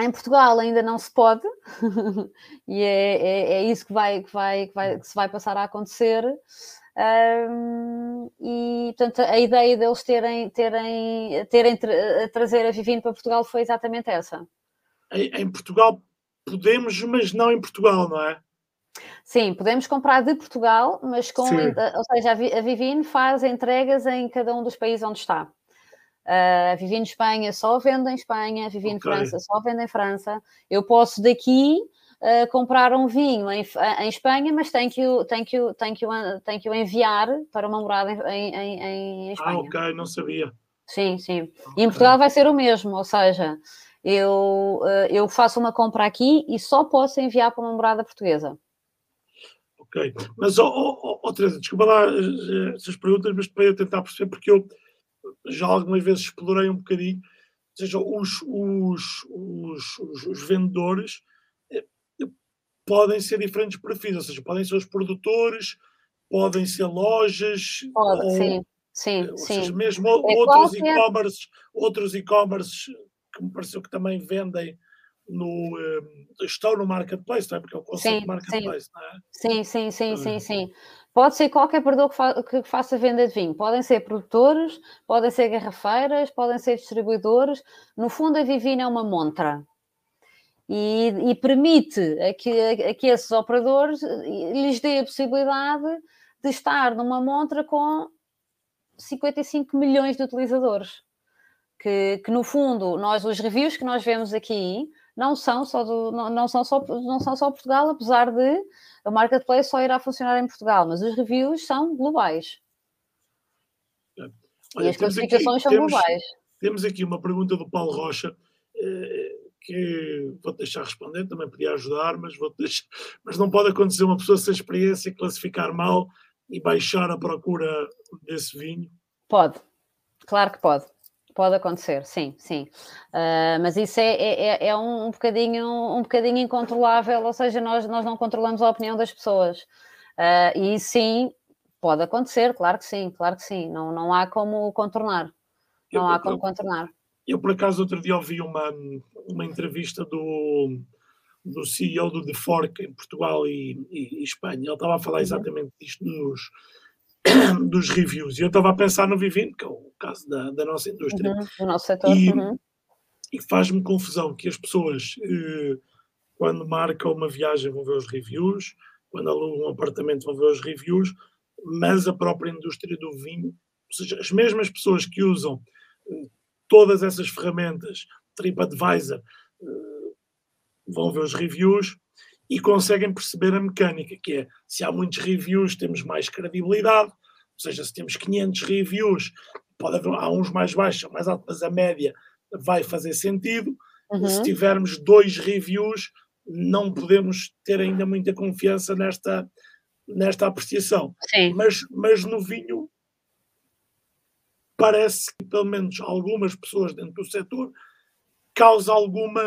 em Portugal ainda não se pode, e é, é, é, isso que, vai, que, vai, que, vai, que se vai passar a acontecer. Um, e portanto a ideia deles terem, terem, terem tra trazer a Vivino para Portugal foi exatamente essa. Em, em, Portugal podemos, mas não em Portugal, não é? Sim, podemos comprar de Portugal, mas com, ou seja, a Vivino faz entregas em cada um dos países onde está. Uh, a Vivino Espanha só vende em Espanha, a Vivino okay. França só vende em França. Eu posso daqui uh, comprar um vinho em, em, Espanha, mas tenho que, o, tenho, que o, tenho, que o, tenho que o enviar para uma morada em, em, em Espanha. Ah, ok, não sabia. Sim, sim. Okay. E em Portugal vai ser o mesmo, ou seja, eu, uh, eu faço uma compra aqui e só posso enviar para uma morada portuguesa. Ok, mas, oh, oh, oh Teresa, desculpa lá essas perguntas, mas para eu tentar perceber, porque eu já algumas vezes explorei um bocadinho, ou seja, os, os, os, os vendedores eh, podem ser diferentes perfis, ou seja, podem ser os produtores, podem ser lojas, Pode, ou, sim, sim, ou sim. Seja, mesmo é outros e-commerce, outros e-commerce que me pareceu que também vendem no uh, estão no marketplace, não é? Porque é o conceito sim, marketplace, sim. não é? Sim, sim, sim, sim, sim. Pode ser qualquer produtor que, fa que, faça venda de vinho. Podem ser produtores, podem ser garrafeiras, podem ser distribuidores. No fundo, a Vivina é uma montra. E, e permite a que, a que esses operadores lhes dê a possibilidade de estar numa montra com 55 milhões de utilizadores. Que, que, no fundo, nós, os reviews que nós vemos aqui, não são só, do, não, não, são só, não são só Portugal, apesar de o marketplace só irá funcionar em Portugal, mas os reviews são globais. Olha, e as classificações aqui, são temos, globais. Temos aqui uma pergunta do Paulo Rocha, eh, que vou deixar responder, também podia ajudar, mas, vou deixar, mas não pode acontecer uma pessoa sem experiência classificar mal e baixar a procura desse vinho? Pode, claro que pode. Pode acontecer, sim, sim. Uh, mas isso é, é, é, é um, bocadinho, um bocadinho incontrolável, ou seja, nós, nós não controlamos a opinião das pessoas. Uh, e sim, pode acontecer, claro que sim, claro que sim. Não, não há como contornar. Não eu, há como eu, contornar. Eu, por acaso, outro dia ouvi uma, uma entrevista do, do CEO do The Fork em Portugal e, e, e Espanha. Ele estava a falar exatamente disto nos dos reviews. E eu estava a pensar no Vivino, que é o caso da, da nossa indústria. Uhum, do nosso setor. E, uhum. e faz-me confusão que as pessoas, eh, quando marcam uma viagem, vão ver os reviews, quando alugam um apartamento, vão ver os reviews, mas a própria indústria do vinho, ou seja, as mesmas pessoas que usam eh, todas essas ferramentas, TripAdvisor, eh, vão ver os reviews, e conseguem perceber a mecânica, que é se há muitos reviews temos mais credibilidade, ou seja, se temos 500 reviews, pode haver, há uns mais baixos, mais altos, mas a média vai fazer sentido. Uhum. Se tivermos dois reviews, não podemos ter ainda muita confiança nesta, nesta apreciação. Sim. Mas, mas no vinho parece que pelo menos algumas pessoas dentro do setor causa alguma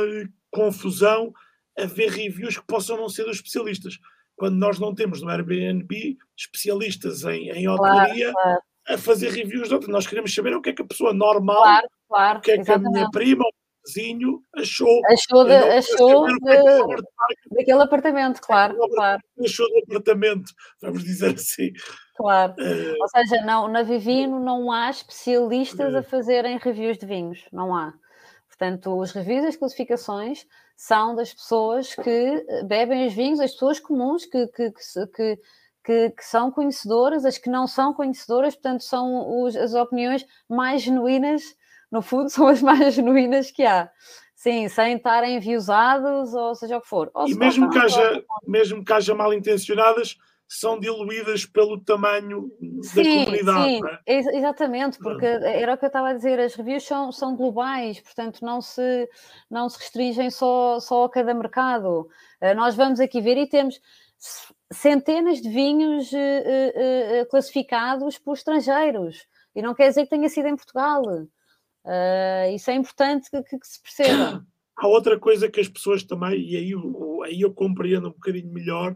confusão haver reviews que possam não ser dos especialistas. Quando nós não temos no Airbnb especialistas em, em hotelaria claro, claro. a fazer reviews de outros, nós queremos saber o que é que a pessoa normal, claro, o que é que exatamente. a minha prima, vizinho achou. Achou, de, achou de, daquele apartamento, claro, claro. Achou do apartamento, vamos dizer assim. Claro. Uh, Ou seja, não, na Vivino não há especialistas uh, a fazerem reviews de vinhos, não há. Portanto, os reviews e as classificações são das pessoas que bebem os vinhos, as pessoas comuns que, que, que, que, que são conhecedoras, as que não são conhecedoras, portanto, são os, as opiniões mais genuínas, no fundo, são as mais genuínas que há. Sim, sem estarem enviosados ou seja o que for. Ou e mesmo que, haja, mesmo que haja mal intencionadas, são diluídas pelo tamanho sim, da comunidade. Sim, é? exatamente, porque era o que eu estava a dizer, as reviews são, são globais, portanto não se, não se restringem só, só a cada mercado. Uh, nós vamos aqui ver e temos centenas de vinhos uh, uh, classificados por estrangeiros, e não quer dizer que tenha sido em Portugal. Isso é importante que, que, que se perceba. Há outra coisa que as pessoas também, e aí, aí eu compreendo um bocadinho melhor,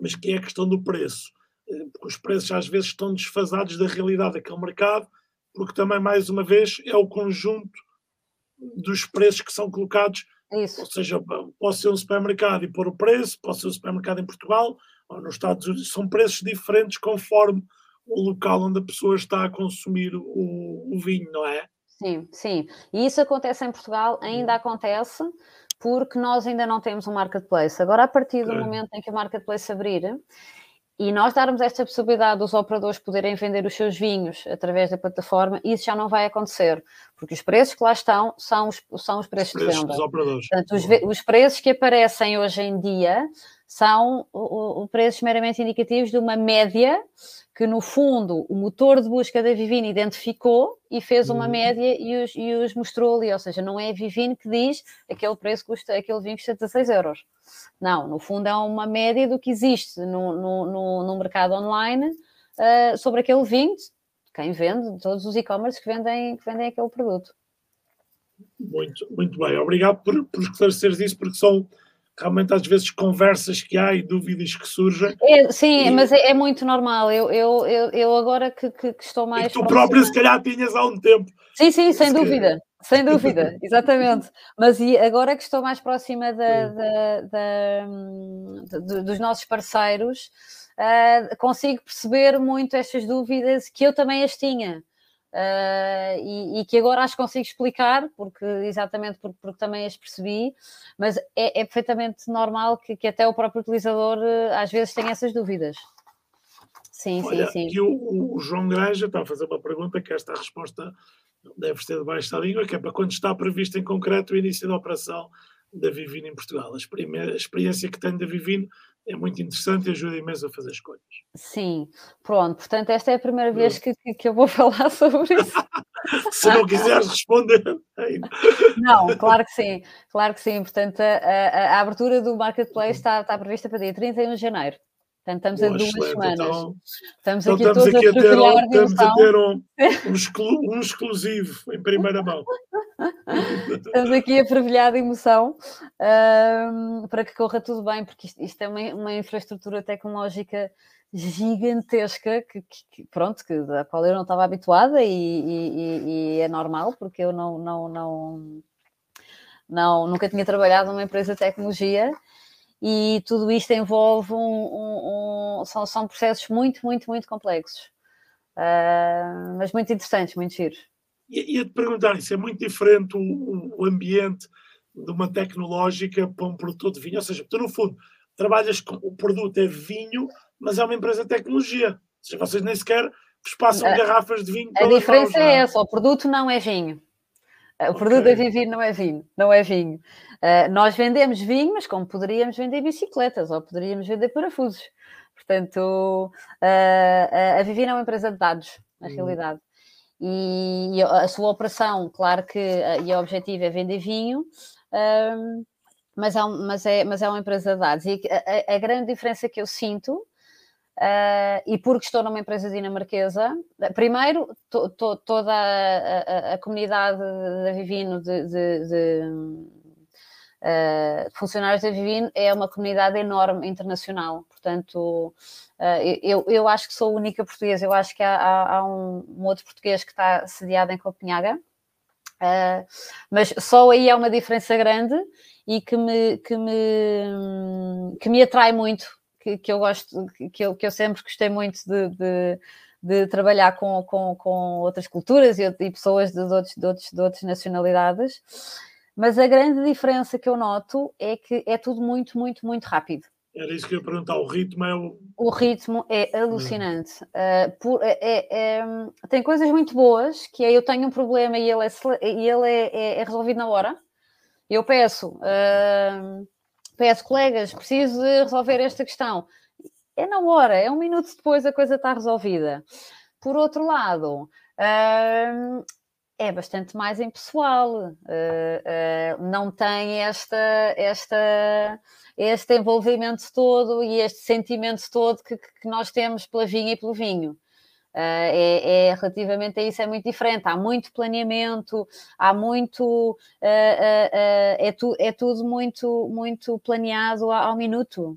mas que é a questão do preço. Eh, porque os preços às vezes estão desfasados da realidade daquele mercado, porque também, mais uma vez, é o conjunto dos preços que são colocados. Isso. Ou seja, pode ser um supermercado e pôr o preço, pode ser um supermercado em Portugal ou nos Estados Unidos, são preços diferentes conforme o local onde a pessoa está a consumir o, o vinho, não é? Sim, sim. E isso acontece em Portugal, ainda acontece, porque nós ainda não temos um marketplace. Agora, a partir do é. momento em que o marketplace abrir e nós darmos esta possibilidade dos operadores poderem vender os seus vinhos através da plataforma, isso já não vai acontecer, porque os preços que lá estão são os, são os preços, os preços de venda. Dos operadores. Portanto, os, os, preços que aparecem hoje em dia são o, o preços meramente indicativos de uma média que no fundo o motor de busca da Vivine identificou e fez uma uhum. média e os, e os, mostrou ali, ou seja, não é a Vivine que diz aquele preço custa, aquele vinho custa 16 euros. Não, no fundo é uma média do que existe no, no, no, no mercado online uh, sobre aquele vinho, quem vende, todos os e-commerce que vendem, que vendem aquele produto. Muito, muito bem, obrigado por, por esclareceres isso, porque são realmente às vezes conversas que há e dúvidas que surgem. É, sim, e... mas é, é, muito normal. Eu, eu, eu, eu agora que, que, que, estou mais. E tu próprio, se calhar, tinhas há um tempo. Sim, sim, sem dúvida. Sem dúvida, exatamente. Mas e agora que estou mais próxima da, da, da, dos nossos parceiros, uh, consigo perceber muito estas dúvidas que eu também as tinha. Uh, e, e, que agora acho que consigo explicar, porque exatamente porque, porque também as percebi, mas é, é perfeitamente normal que, que, até o próprio utilizador uh, às vezes tenha essas dúvidas. Sim, Olha, sim, sim. E o, o, João Granja está a fazer uma pergunta que esta resposta deve ser debaixo da língua, que é para quando está previsto em concreto o início da operação da Vivino em Portugal. A experiência que tenho da Vivino é muito interessante e ajuda imenso a fazer escolhas. Sim, pronto, portanto, esta é a primeira vez que, que eu vou falar sobre isso. Se não quiseres responder. não, claro que sim, claro que sim. Portanto, a, a, a abertura do marketplace está, está prevista para dia 31 de janeiro. Portanto, estamos Boa, a duas excelente. semanas. Então, estamos então aqui estamos todos aqui a, ter, um, estamos a ter um, um, exclu, um, exclusivo em primeira mão. estamos aqui a fervilhar de emoção um, para que corra tudo bem, porque isto, isto é uma, uma, infraestrutura tecnológica gigantesca que, que, pronto, que, da qual eu não estava habituada e, e, e, é normal, porque eu não, não, não, não nunca tinha trabalhado numa empresa de tecnologia e tudo isto envolve um, um, um são, são processos muito, muito, muito complexos, uh, mas muito interessantes, muito giros. Ia te perguntar, isso é muito diferente o, o, ambiente de uma tecnológica para um produtor de vinho, ou seja, tu no fundo trabalhas com o produto é vinho, mas é uma empresa de tecnologia, ou seja, vocês nem sequer vos passam uh, garrafas de vinho. A diferença é essa, o produto não é vinho. O produto okay. da Vivir não é vinho, não é vinho. Uh, nós vendemos vinho, mas como poderíamos vender bicicletas ou poderíamos vender parafusos. Portanto, uh, a Vivir é uma empresa de dados, na uhum. realidade. E a sua operação, claro que e o objetivo é vender vinho, um, mas, é, mas, é, mas é uma empresa de dados. E a, a grande diferença que eu sinto Uh, e porque estou numa empresa dinamarquesa, primeiro, to, to, toda a, a, a, comunidade da Vivino de, de, de, uh, funcionários da Vivino é uma comunidade enorme internacional. Portanto, uh, eu, eu acho que sou a única portuguesa. Eu acho que há, há, há um, um, outro português que está sediado em Copenhaga. Mas só aí há uma diferença grande e que me, que me, que me atrai muito, que, que eu gosto, que eu, que eu sempre gostei muito de, de, de trabalhar com, com, com outras culturas e, e pessoas de, outros, de, outros, de outras nacionalidades. Mas a grande diferença que eu noto é que é tudo muito, muito, muito rápido. Era isso que eu ia perguntar, o ritmo é o... O ritmo é alucinante. Uh, por, é, é, é, tem coisas muito boas, que é eu tenho um problema e ele é, e ele é, é, é resolvido na hora. Eu peço, uh, peço, colegas, preciso de resolver esta questão. É na hora, é um minuto depois a coisa está resolvida. Por outro lado, uh, é bastante mais impessoal, não tem esta... esta este envolvimento todo e este sentimento todo que, que nós temos pela vinha e pelo vinho. Uh, é, é, relativamente a isso é muito diferente. Há muito planeamento, há muito uh, uh, é, tu, é, tudo muito muito planeado ao, minuto,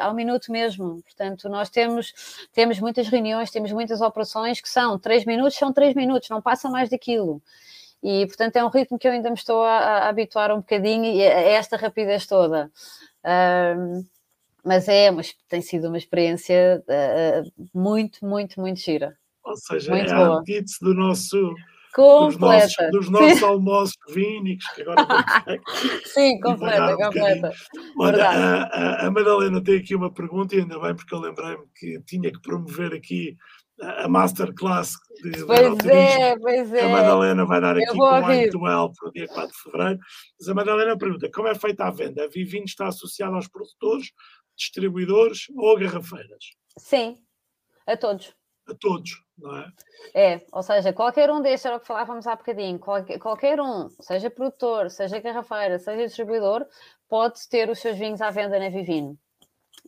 ao minuto mesmo. Portanto, nós temos temos muitas reuniões, temos muitas operações que são três minutos, são três minutos, não passa mais daquilo. E portanto é um ritmo que eu ainda me estou a, a habituar um bocadinho a esta rapidez toda. Um, mas é, mas tem sido uma experiência uh, muito, muito, muito gira. Ou seja, muito é boa. a antítese do nosso dos nossos, dos nossos almoços vínicos, que agora Sim, completa, completa. Olha, a, a, Madalena tem aqui uma pergunta, e ainda bem porque eu lembrei-me que tinha que promover aqui a masterclass de Pois é, pois é. A Madalena vai dar aqui com o para o dia 4 de fevereiro. Mas a Madalena pergunta: como é feita a venda? A Vivino está associada aos produtores, distribuidores ou garrafeiras? Sim, a todos. A todos, não é? É, ou seja, qualquer um destes, era o que falávamos há bocadinho, qualquer, qualquer um, seja produtor, seja garrafeira, seja distribuidor, pode ter os seus vinhos à venda na Vivino.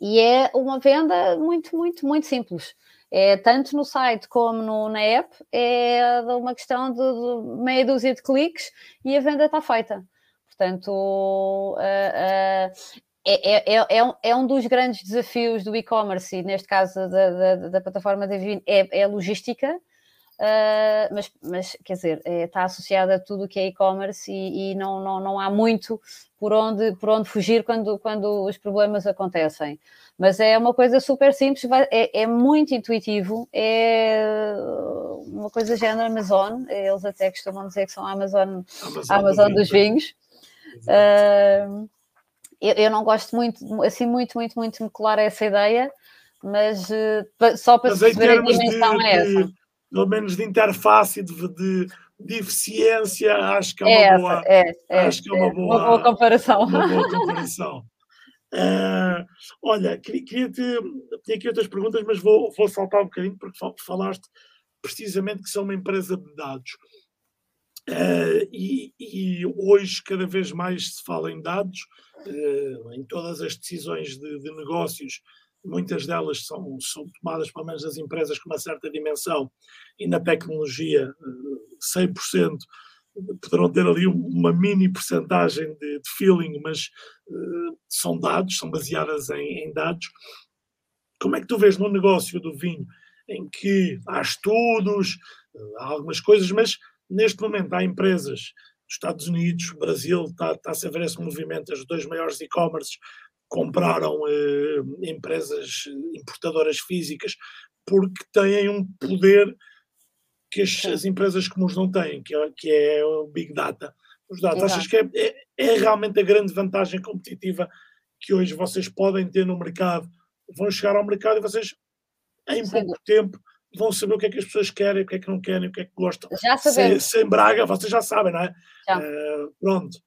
E é uma venda muito, muito, muito simples. É, tanto no site como no, na app, é uma questão de, de, meia dúzia de cliques e a venda está feita. Portanto, uh, uh, é, é, é, um, é, um, dos grandes desafios do e-commerce, e neste caso da, da, da plataforma da Vivino, é, é a logística, Uh, mas, mas, quer dizer, é, está associada a tudo o que é e-commerce e, e, não, não, não há muito por onde, por onde fugir quando, quando os problemas acontecem. Mas é uma coisa super simples, vai, é, é, muito intuitivo, é uma coisa género Amazon, eles até costumam dizer que são a Amazon, Amazon, a Amazon do dos vinhos. Uh, eu, eu, não gosto muito, assim, muito, muito, muito de me colar a essa ideia, mas uh, só para perceber a dimensão de, é essa pelo menos de interface e de, de, de eficiência, acho que é uma é boa. É, é, acho que é uma boa, uma boa comparação. Uma boa comparação. Uh, olha, queria, queria te. Tinha aqui outras perguntas, mas vou, vou saltar um bocadinho porque falaste precisamente que são uma empresa de dados. Uh, e, e, hoje cada vez mais se fala em dados, uh, em todas as decisões de, de negócios muitas delas são, são tomadas, pelo menos as empresas com uma certa dimensão, e na tecnologia 100%, eh, poderão ter ali uma mini porcentagem de, de feeling, mas uh, são dados, são baseadas em, em, dados. Como é que tu vês no negócio do vinho, em que há estudos, uh, há algumas coisas, mas neste momento há empresas dos Estados Unidos, Brasil, está, está a ver esse movimento, as dois maiores e-commerces compraram eh, empresas importadoras físicas porque têm um poder que as, as, empresas comuns não têm, que é, que é o Big Data. Os dados, Exato. achas que é, é, é, realmente a grande vantagem competitiva que hoje vocês podem ter no mercado? Vão chegar ao mercado e vocês, em pouco tempo, vão saber o que é que as pessoas querem, o que é que não querem, o que é que gostam. Já sabemos. Sem, sem Braga, vocês já sabem, não é? Já. Uh, pronto.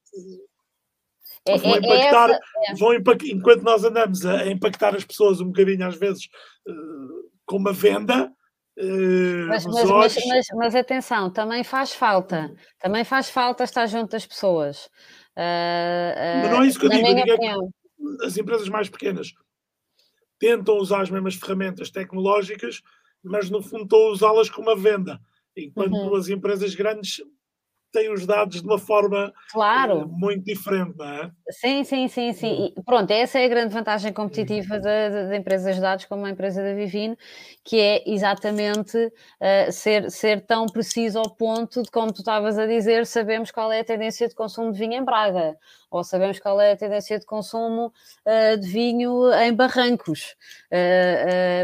É, vão é, é impactar, é vão impactar, enquanto nós andamos a, impactar as pessoas um bocadinho às vezes uh, com uma venda. Uh, mas, mas, mas, mas, atenção, também faz falta, também faz falta estar junto das pessoas. Uh, mas não é isso que eu digo, digo é as empresas mais pequenas tentam usar as mesmas ferramentas tecnológicas, mas no fundo estão a usá-las como uma venda, enquanto uhum. as empresas grandes tem os dados de uma forma claro. uh, muito diferente, não é? Sim, sim, sim, sim. E pronto, essa é a grande vantagem competitiva da, da, da empresa de dados como a empresa da Vivino, que é exatamente uh, ser, ser tão preciso ao ponto de, como tu estavas a dizer, sabemos qual é a tendência de consumo de vinho em Braga, ou sabemos qual é a tendência de consumo uh, de vinho em Barrancos.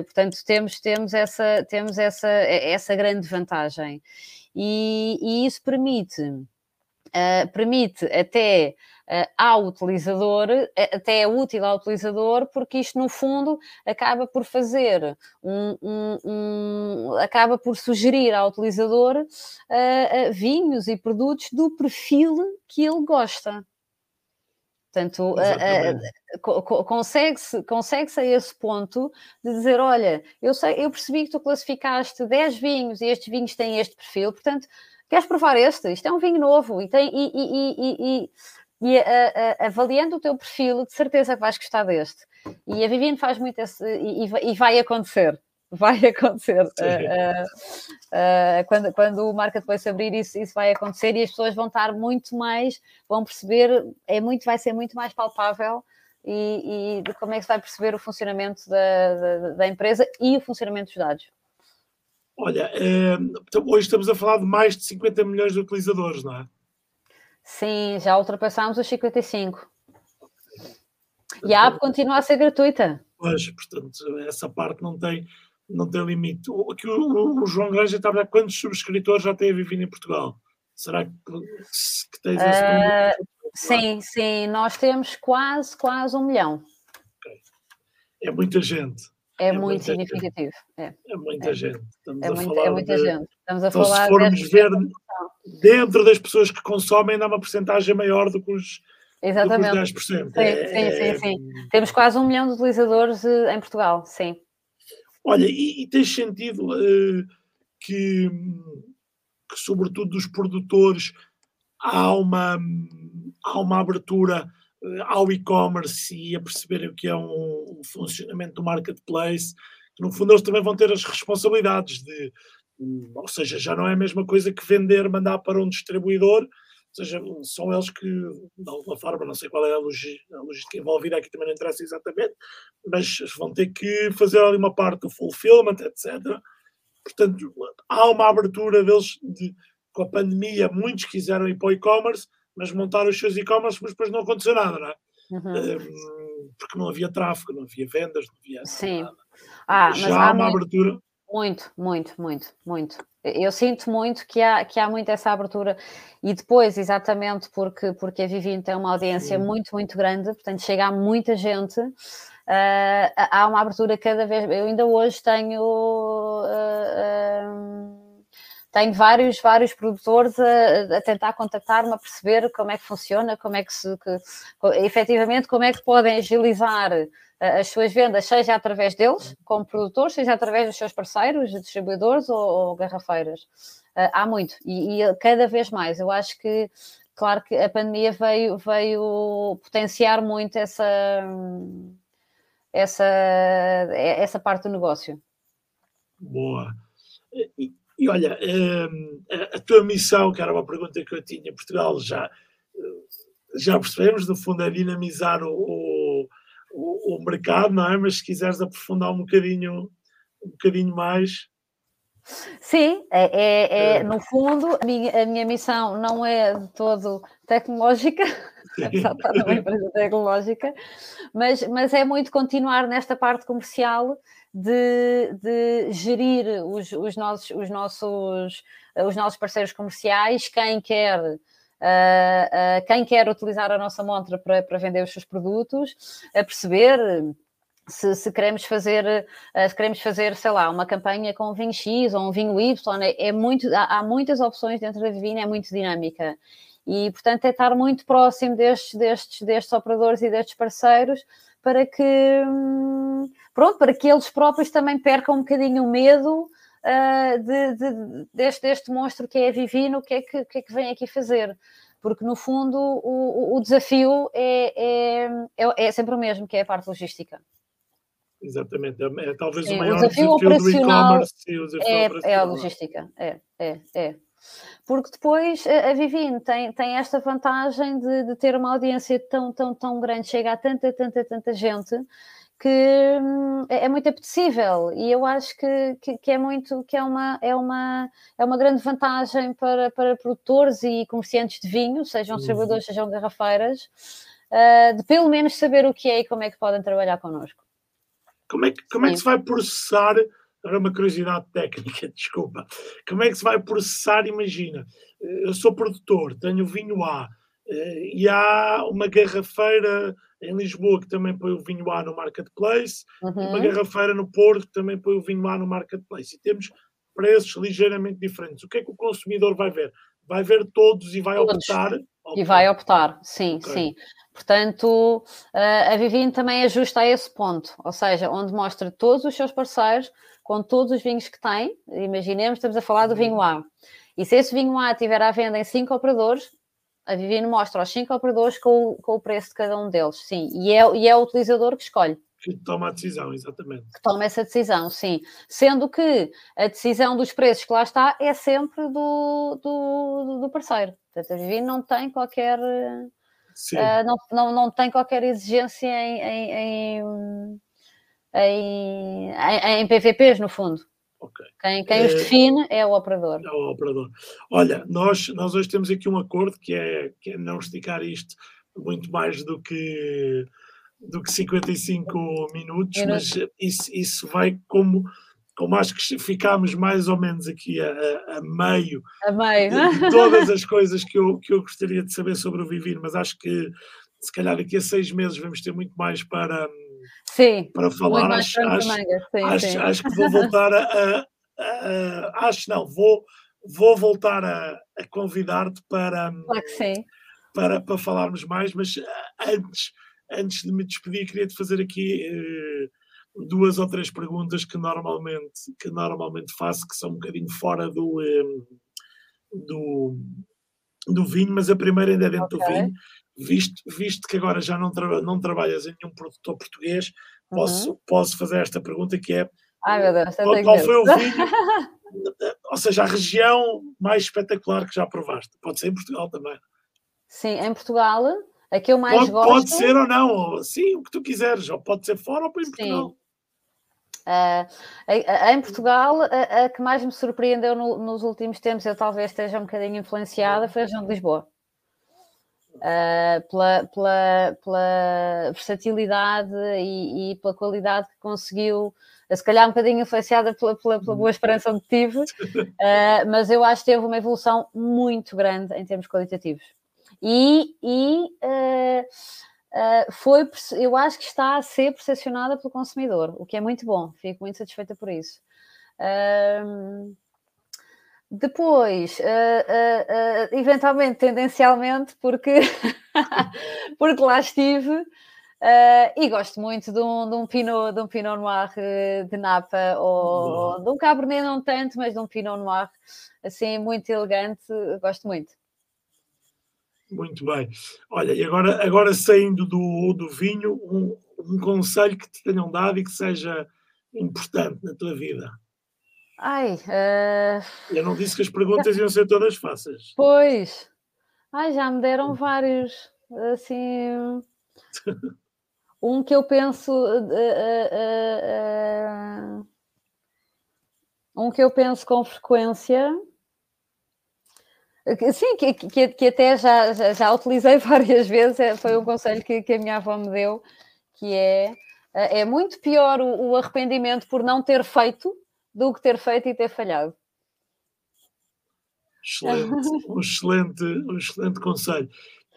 portanto, temos, temos, essa, temos essa, essa grande vantagem e, e isso permite, uh, permite até uh, ao utilizador, até é útil ao utilizador, porque isto no fundo acaba por fazer um, um, um acaba por sugerir ao utilizador uh, vinhos e produtos do perfil que ele gosta. Portanto, consegue-se consegue -se a esse ponto de dizer: olha, eu, sei, eu percebi que tu classificaste 10 vinhos e estes vinhos têm este perfil, portanto, queres provar este? Isto é um vinho novo e, tem, e, e, e, e a, a, avaliando o teu perfil, de certeza que vais gostar deste. E a Viviane faz muito esse, e, vai acontecer vai acontecer. Uh, uh, quando, quando o marketplace abrir, isso, isso vai acontecer e as pessoas vão estar muito mais, vão perceber, é muito, vai ser muito mais palpável e, e de como é que se vai perceber o funcionamento da, da, da empresa e o funcionamento dos dados. Olha, é, hoje estamos a falar de mais de 50 milhões de utilizadores, não é? Sim, já ultrapassámos os 55. E a app continua a ser gratuita. Pois, portanto, essa parte não tem, não tem limite. Aqui o, o, João Granja estava a quantos subscritores já tem a em Portugal? Será que, que tens esse uh, Sim, sim, nós temos quase, quase um milhão. Okay. É muita gente. É, é muito significativo. É. é. muita é. gente. Estamos é, a muito, falar é muita de... gente. Estamos a então, falar se formos ver dentro das pessoas que consomem, dá uma porcentagem maior do que os, Exatamente. Do que os 10%. Sim, sim, sim, sim. Temos quase um milhão de utilizadores eh, em Portugal, sim. Olha, e, e tens sentido uh, que, que, sobretudo dos produtores, há uma, há uma abertura uh, ao e-commerce e a perceberem o que é um, um, funcionamento do marketplace, que no fundo eles também vão ter as responsabilidades de, ou seja, já não é a mesma coisa que vender, mandar para um distribuidor, seja, são eles que, de alguma forma, não sei qual é a logística, envolvida, aqui também não interessa exatamente, mas vão ter que fazer ali uma parte do fulfillment, etc. Portanto, há uma abertura deles, de, com a pandemia, muitos quiseram ir para o e-commerce, mas montaram os seus e-commerce, mas depois não aconteceu nada, não é? Uhum. Um, porque não havia tráfego, não havia vendas, não havia Sim. nada. Ah, Já há uma muito, abertura. Muito, muito, muito, muito. Eu sinto muito que há, que há muito essa abertura e depois, exatamente porque, porque a Vivino tem uma audiência Sim. muito, muito grande, portanto chega a muita gente, uh, há uma abertura cada vez. Eu ainda hoje tenho. Uh, uh, tenho vários, vários produtores a, a, tentar contactar-me, a perceber como é que funciona, como é que se, que, efetivamente, como é que podem agilizar as suas vendas, seja através deles, como produtores, seja através dos seus parceiros, distribuidores ou, ou garrafeiras. Uh, há muito, e, e, cada vez mais. Eu acho que, claro que a pandemia veio, veio potenciar muito essa, essa, essa parte do negócio. Boa. E, e olha, hum, a, a tua missão, que era uma pergunta que eu tinha Portugal, já, já percebemos, no fundo, é dinamizar o o, o, mercado, não é? Mas se quiseres aprofundar um bocadinho, um bocadinho mais. Sim, é, é, é no fundo, a minha, a minha, missão não é de todo tecnológica, numa empresa tecnológica, mas, mas é muito continuar nesta parte comercial de, de gerir os, os, nossos, os, nossos, os nossos parceiros comerciais, quem quer quem quer utilizar a nossa montra para, para vender os seus produtos, a perceber se, se, queremos fazer, uh, se queremos fazer, sei lá, uma campanha com um vinho X ou um vinho Y, é, é muito, há, há, muitas opções dentro da Vivina, é muito dinâmica. E, portanto, é estar muito próximo destes, destes, destes operadores e destes parceiros para que, hum, pronto, para que eles próprios também percam um bocadinho o medo uh, de, de, deste, deste monstro que é a Vivino, o que é que, que, é que vem aqui fazer? Porque, no fundo, o, o desafio é, é, é, é, sempre o mesmo, que é a parte logística. Exatamente, é, é talvez Sim, o maior o desafio, desafio operacional do e-commerce e o desafio é, é a logística, é, é, é. Porque depois a Vivine tem, tem esta vantagem de, de ter uma audiência tão, tão, tão grande, chega a tanta, tanta, tanta gente que hum, é, é muito apetecível e eu acho que, que, que, é muito que é uma, é uma, é uma grande vantagem para, para produtores e comerciantes de vinho, sejam distribuidores, sejam garrafeiras, uh, de pelo menos saber o que é e como é que podem trabalhar connosco. Como é que, como é que se vai processar? Era uma curiosidade técnica, desculpa. Como é que se vai processar? Imagina, eu sou produtor, tenho vinho A eh, e há uma garrafeira em Lisboa que também põe o vinho A no marketplace, uhum. uma garrafeira no Porto que também põe o vinho A no marketplace. E temos preços ligeiramente diferentes. O que é que o consumidor vai ver? Vai ver todos e vai todos. optar. E vai optar, sim, okay. sim. Portanto, a Vivine também ajusta a esse ponto, ou seja, onde mostra todos os seus parceiros com todos os vinhos que tem. Imaginemos, estamos a falar do vinho A. E se esse vinho A estiver à venda em cinco operadores, a Vivino mostra aos cinco operadores com, com, o preço de cada um deles, sim. E é, e é o utilizador que escolhe. Que toma a decisão, exatamente. Que toma essa decisão, sim. Sendo que a decisão dos preços que lá está é sempre do, do, do parceiro. Portanto, a Vivino não tem qualquer. Uh, não, não, não tem qualquer exigência em, em, em, em, em PVPs, no fundo. Okay. Quem, quem os define é o operador. É o operador. Olha, nós, nós hoje temos aqui um acordo que é, que é não esticar isto muito mais do que, do que 55 minutos, Minuto. mas isso, isso vai como, como acho que ficámos mais ou menos aqui a, a, a meio, a meio. de todas as coisas que eu, que eu gostaria de saber sobre o Vivir, mas acho que se calhar daqui a seis meses vamos ter muito mais para sim, para falar. Acho, acho, sim, acho, sim. acho, que vou voltar a, a, a, Acho não, vou, vou voltar a, a convidar-te para, claro para, para falarmos mais, mas antes, antes de me despedir, queria-te fazer aqui. Eh, duas ou três perguntas que normalmente, que normalmente faço, que são um bocadinho fora do, eh, do, do vinho, mas a primeira ainda é dentro okay. do vinho, visto, visto que agora já não, tra não trabalhas em nenhum produtor português, posso, uhum. posso fazer esta pergunta que é Ai, meu Deus, qual, qual foi o vinho, ou seja, a região mais espetacular que já provaste? Pode ser em Portugal também. Sim, em Portugal, a que eu mais pode, gosto... Pode ser ou não, ou, sim, o que tu quiseres, ou pode ser fora ou em Portugal. Uh, em Portugal, a, a, que mais me surpreendeu no, nos últimos tempos, eu talvez esteja um bocadinho influenciada, foi a região de Lisboa uh, pela, pela, pela, versatilidade e, e, pela qualidade que conseguiu, se calhar um bocadinho influenciada pela, pela, pela boa esperança onde tive, uh, mas eu acho que teve uma evolução muito grande em termos qualitativos. E, e uh, foi, eu acho que está a ser percepcionada pelo consumidor, o que é muito bom, fico muito satisfeita por isso. Depois, uh, uh, uh, eventualmente, tendencialmente, porque, porque lá estive e gosto muito de um, de um, Pinot, de um Pinot Noir de Napa ou de um Cabernet não tanto, mas de um Pinot Noir assim muito elegante, gosto muito. Muito bem. Olha, e agora, agora saindo do, do vinho, um, um conselho que te tenham dado e que seja importante na tua vida. Ai, uh... Eu não disse que as perguntas iam ser todas fáceis. Pois. Ai, já me deram vários. Assim. um que eu penso. Uh, uh, um que eu penso com frequência. Sim, que, que, que até já, já, já, utilizei várias vezes, é, foi um conselho que, que a minha avó me deu, que é, é muito pior o, o arrependimento por não ter feito do que ter feito e ter falhado. Excelente, um excelente, um excelente conselho.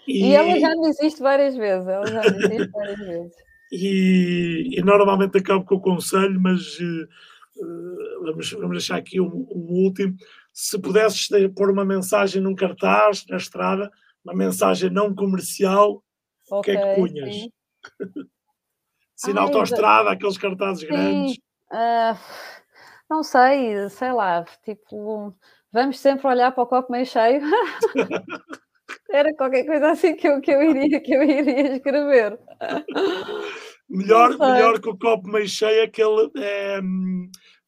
E, e ela já me existe várias vezes, ela já me existe várias vezes. E, e, normalmente acabo com o conselho, mas uh, vamos, vamos deixar aqui um, um, último. Se pudesses pôr uma mensagem num cartaz na estrada, uma mensagem não comercial, o okay, que é que punhas? Sim. Se na autoestrada, aqueles cartazes sim. grandes. Uh, não sei, sei lá, tipo, vamos sempre olhar para o copo meio cheio. Era qualquer coisa assim que eu, que eu, iria, que eu iria escrever. Melhor, melhor que o copo meio cheio, aquele é,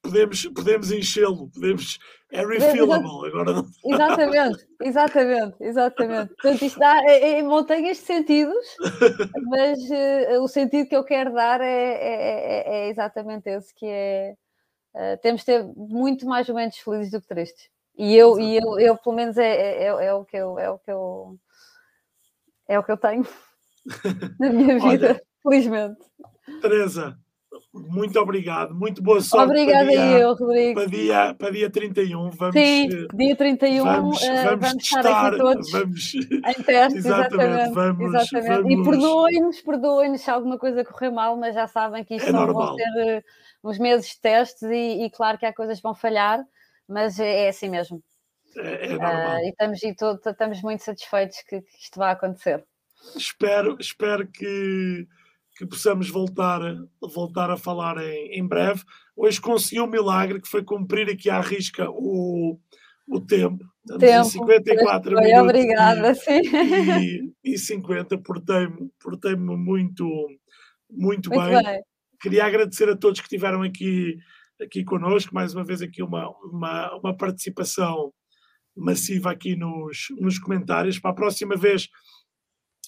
podemos, podemos enchê-lo, podemos é refillable, agora não. Exatamente, exatamente, exatamente. Portanto, isto dá é, é, montanhas de sentidos, mas uh, o sentido que eu quero dar é, é, é, é exatamente esse, que é uh, temos de ter muito mais momentos felizes do que tristes. E eu, e eu, eu pelo menos é, é, é, o que eu é o que eu é o que eu tenho na minha vida, Olha, felizmente. Teresa, muito obrigado, muito boa sorte. Obrigada para dia, eu, Rodrigo. Para dia, para dia 31, vamos. Sim, eh, dia 31 vamos, uh, vamos, vamos testar, estar aqui todos vamos, em teste, exatamente. Vamos, exatamente. Vamos, e perdoem-nos, perdoem-nos se alguma coisa correr mal, mas já sabem que isto é não vão ser uh, uns meses de testes e, e, claro que há coisas que vão falhar, mas é, é assim mesmo. É, é normal. Uh, e estamos, e todo, estamos muito satisfeitos que, que isto vá acontecer. Espero, espero que que possamos voltar, voltar a falar em, em breve. Hoje consegui um milagre que foi cumprir aqui à risca o, o tempo. tempo 54 foi, minutos. Obrigada, e, sim. E, e 50, portei-me portei muito, muito, muito bem. bem. Queria agradecer a todos que estiveram aqui, aqui connosco, mais uma vez aqui uma, uma, uma participação massiva aqui nos, nos comentários. Para a próxima vez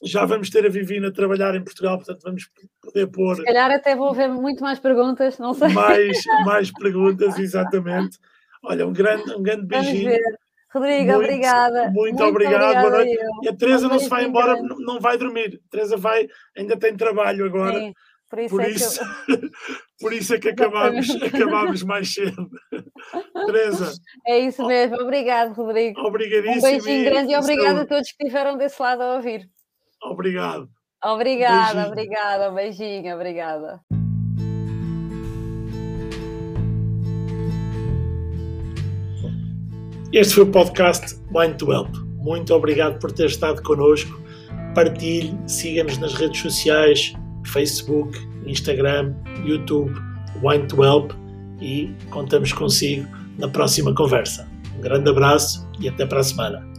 já vamos ter a Vivina a trabalhar em Portugal, portanto vamos poder pôr. Se calhar até vou ver muito mais perguntas, não sei. Mais, mais perguntas, exatamente. Olha, um grande, um grande beijinho. Rodrigo, muito, obrigada. Muito, muito obrigado. Boa noite. E a Teresa não se vai embora, grande. não vai dormir. A Teresa vai, ainda tem trabalho agora. Sim, por isso, por, é isso, eu... por isso é que acabámos, acabámos mais cedo. Teresa. É isso mesmo. Obrigado, Rodrigo. Obrigadíssimo. Um beijinho grande e obrigado a todos que estiveram desse lado a ouvir. Obrigado. Obrigada, beijinho. obrigada. Beijinho, obrigada. Este foi o podcast Mind to Help. Muito obrigado por ter estado connosco. Partilhe, siga-nos nas redes sociais, Facebook, Instagram, YouTube, Wine to Help e contamos consigo na próxima conversa. Um grande abraço e até para a semana.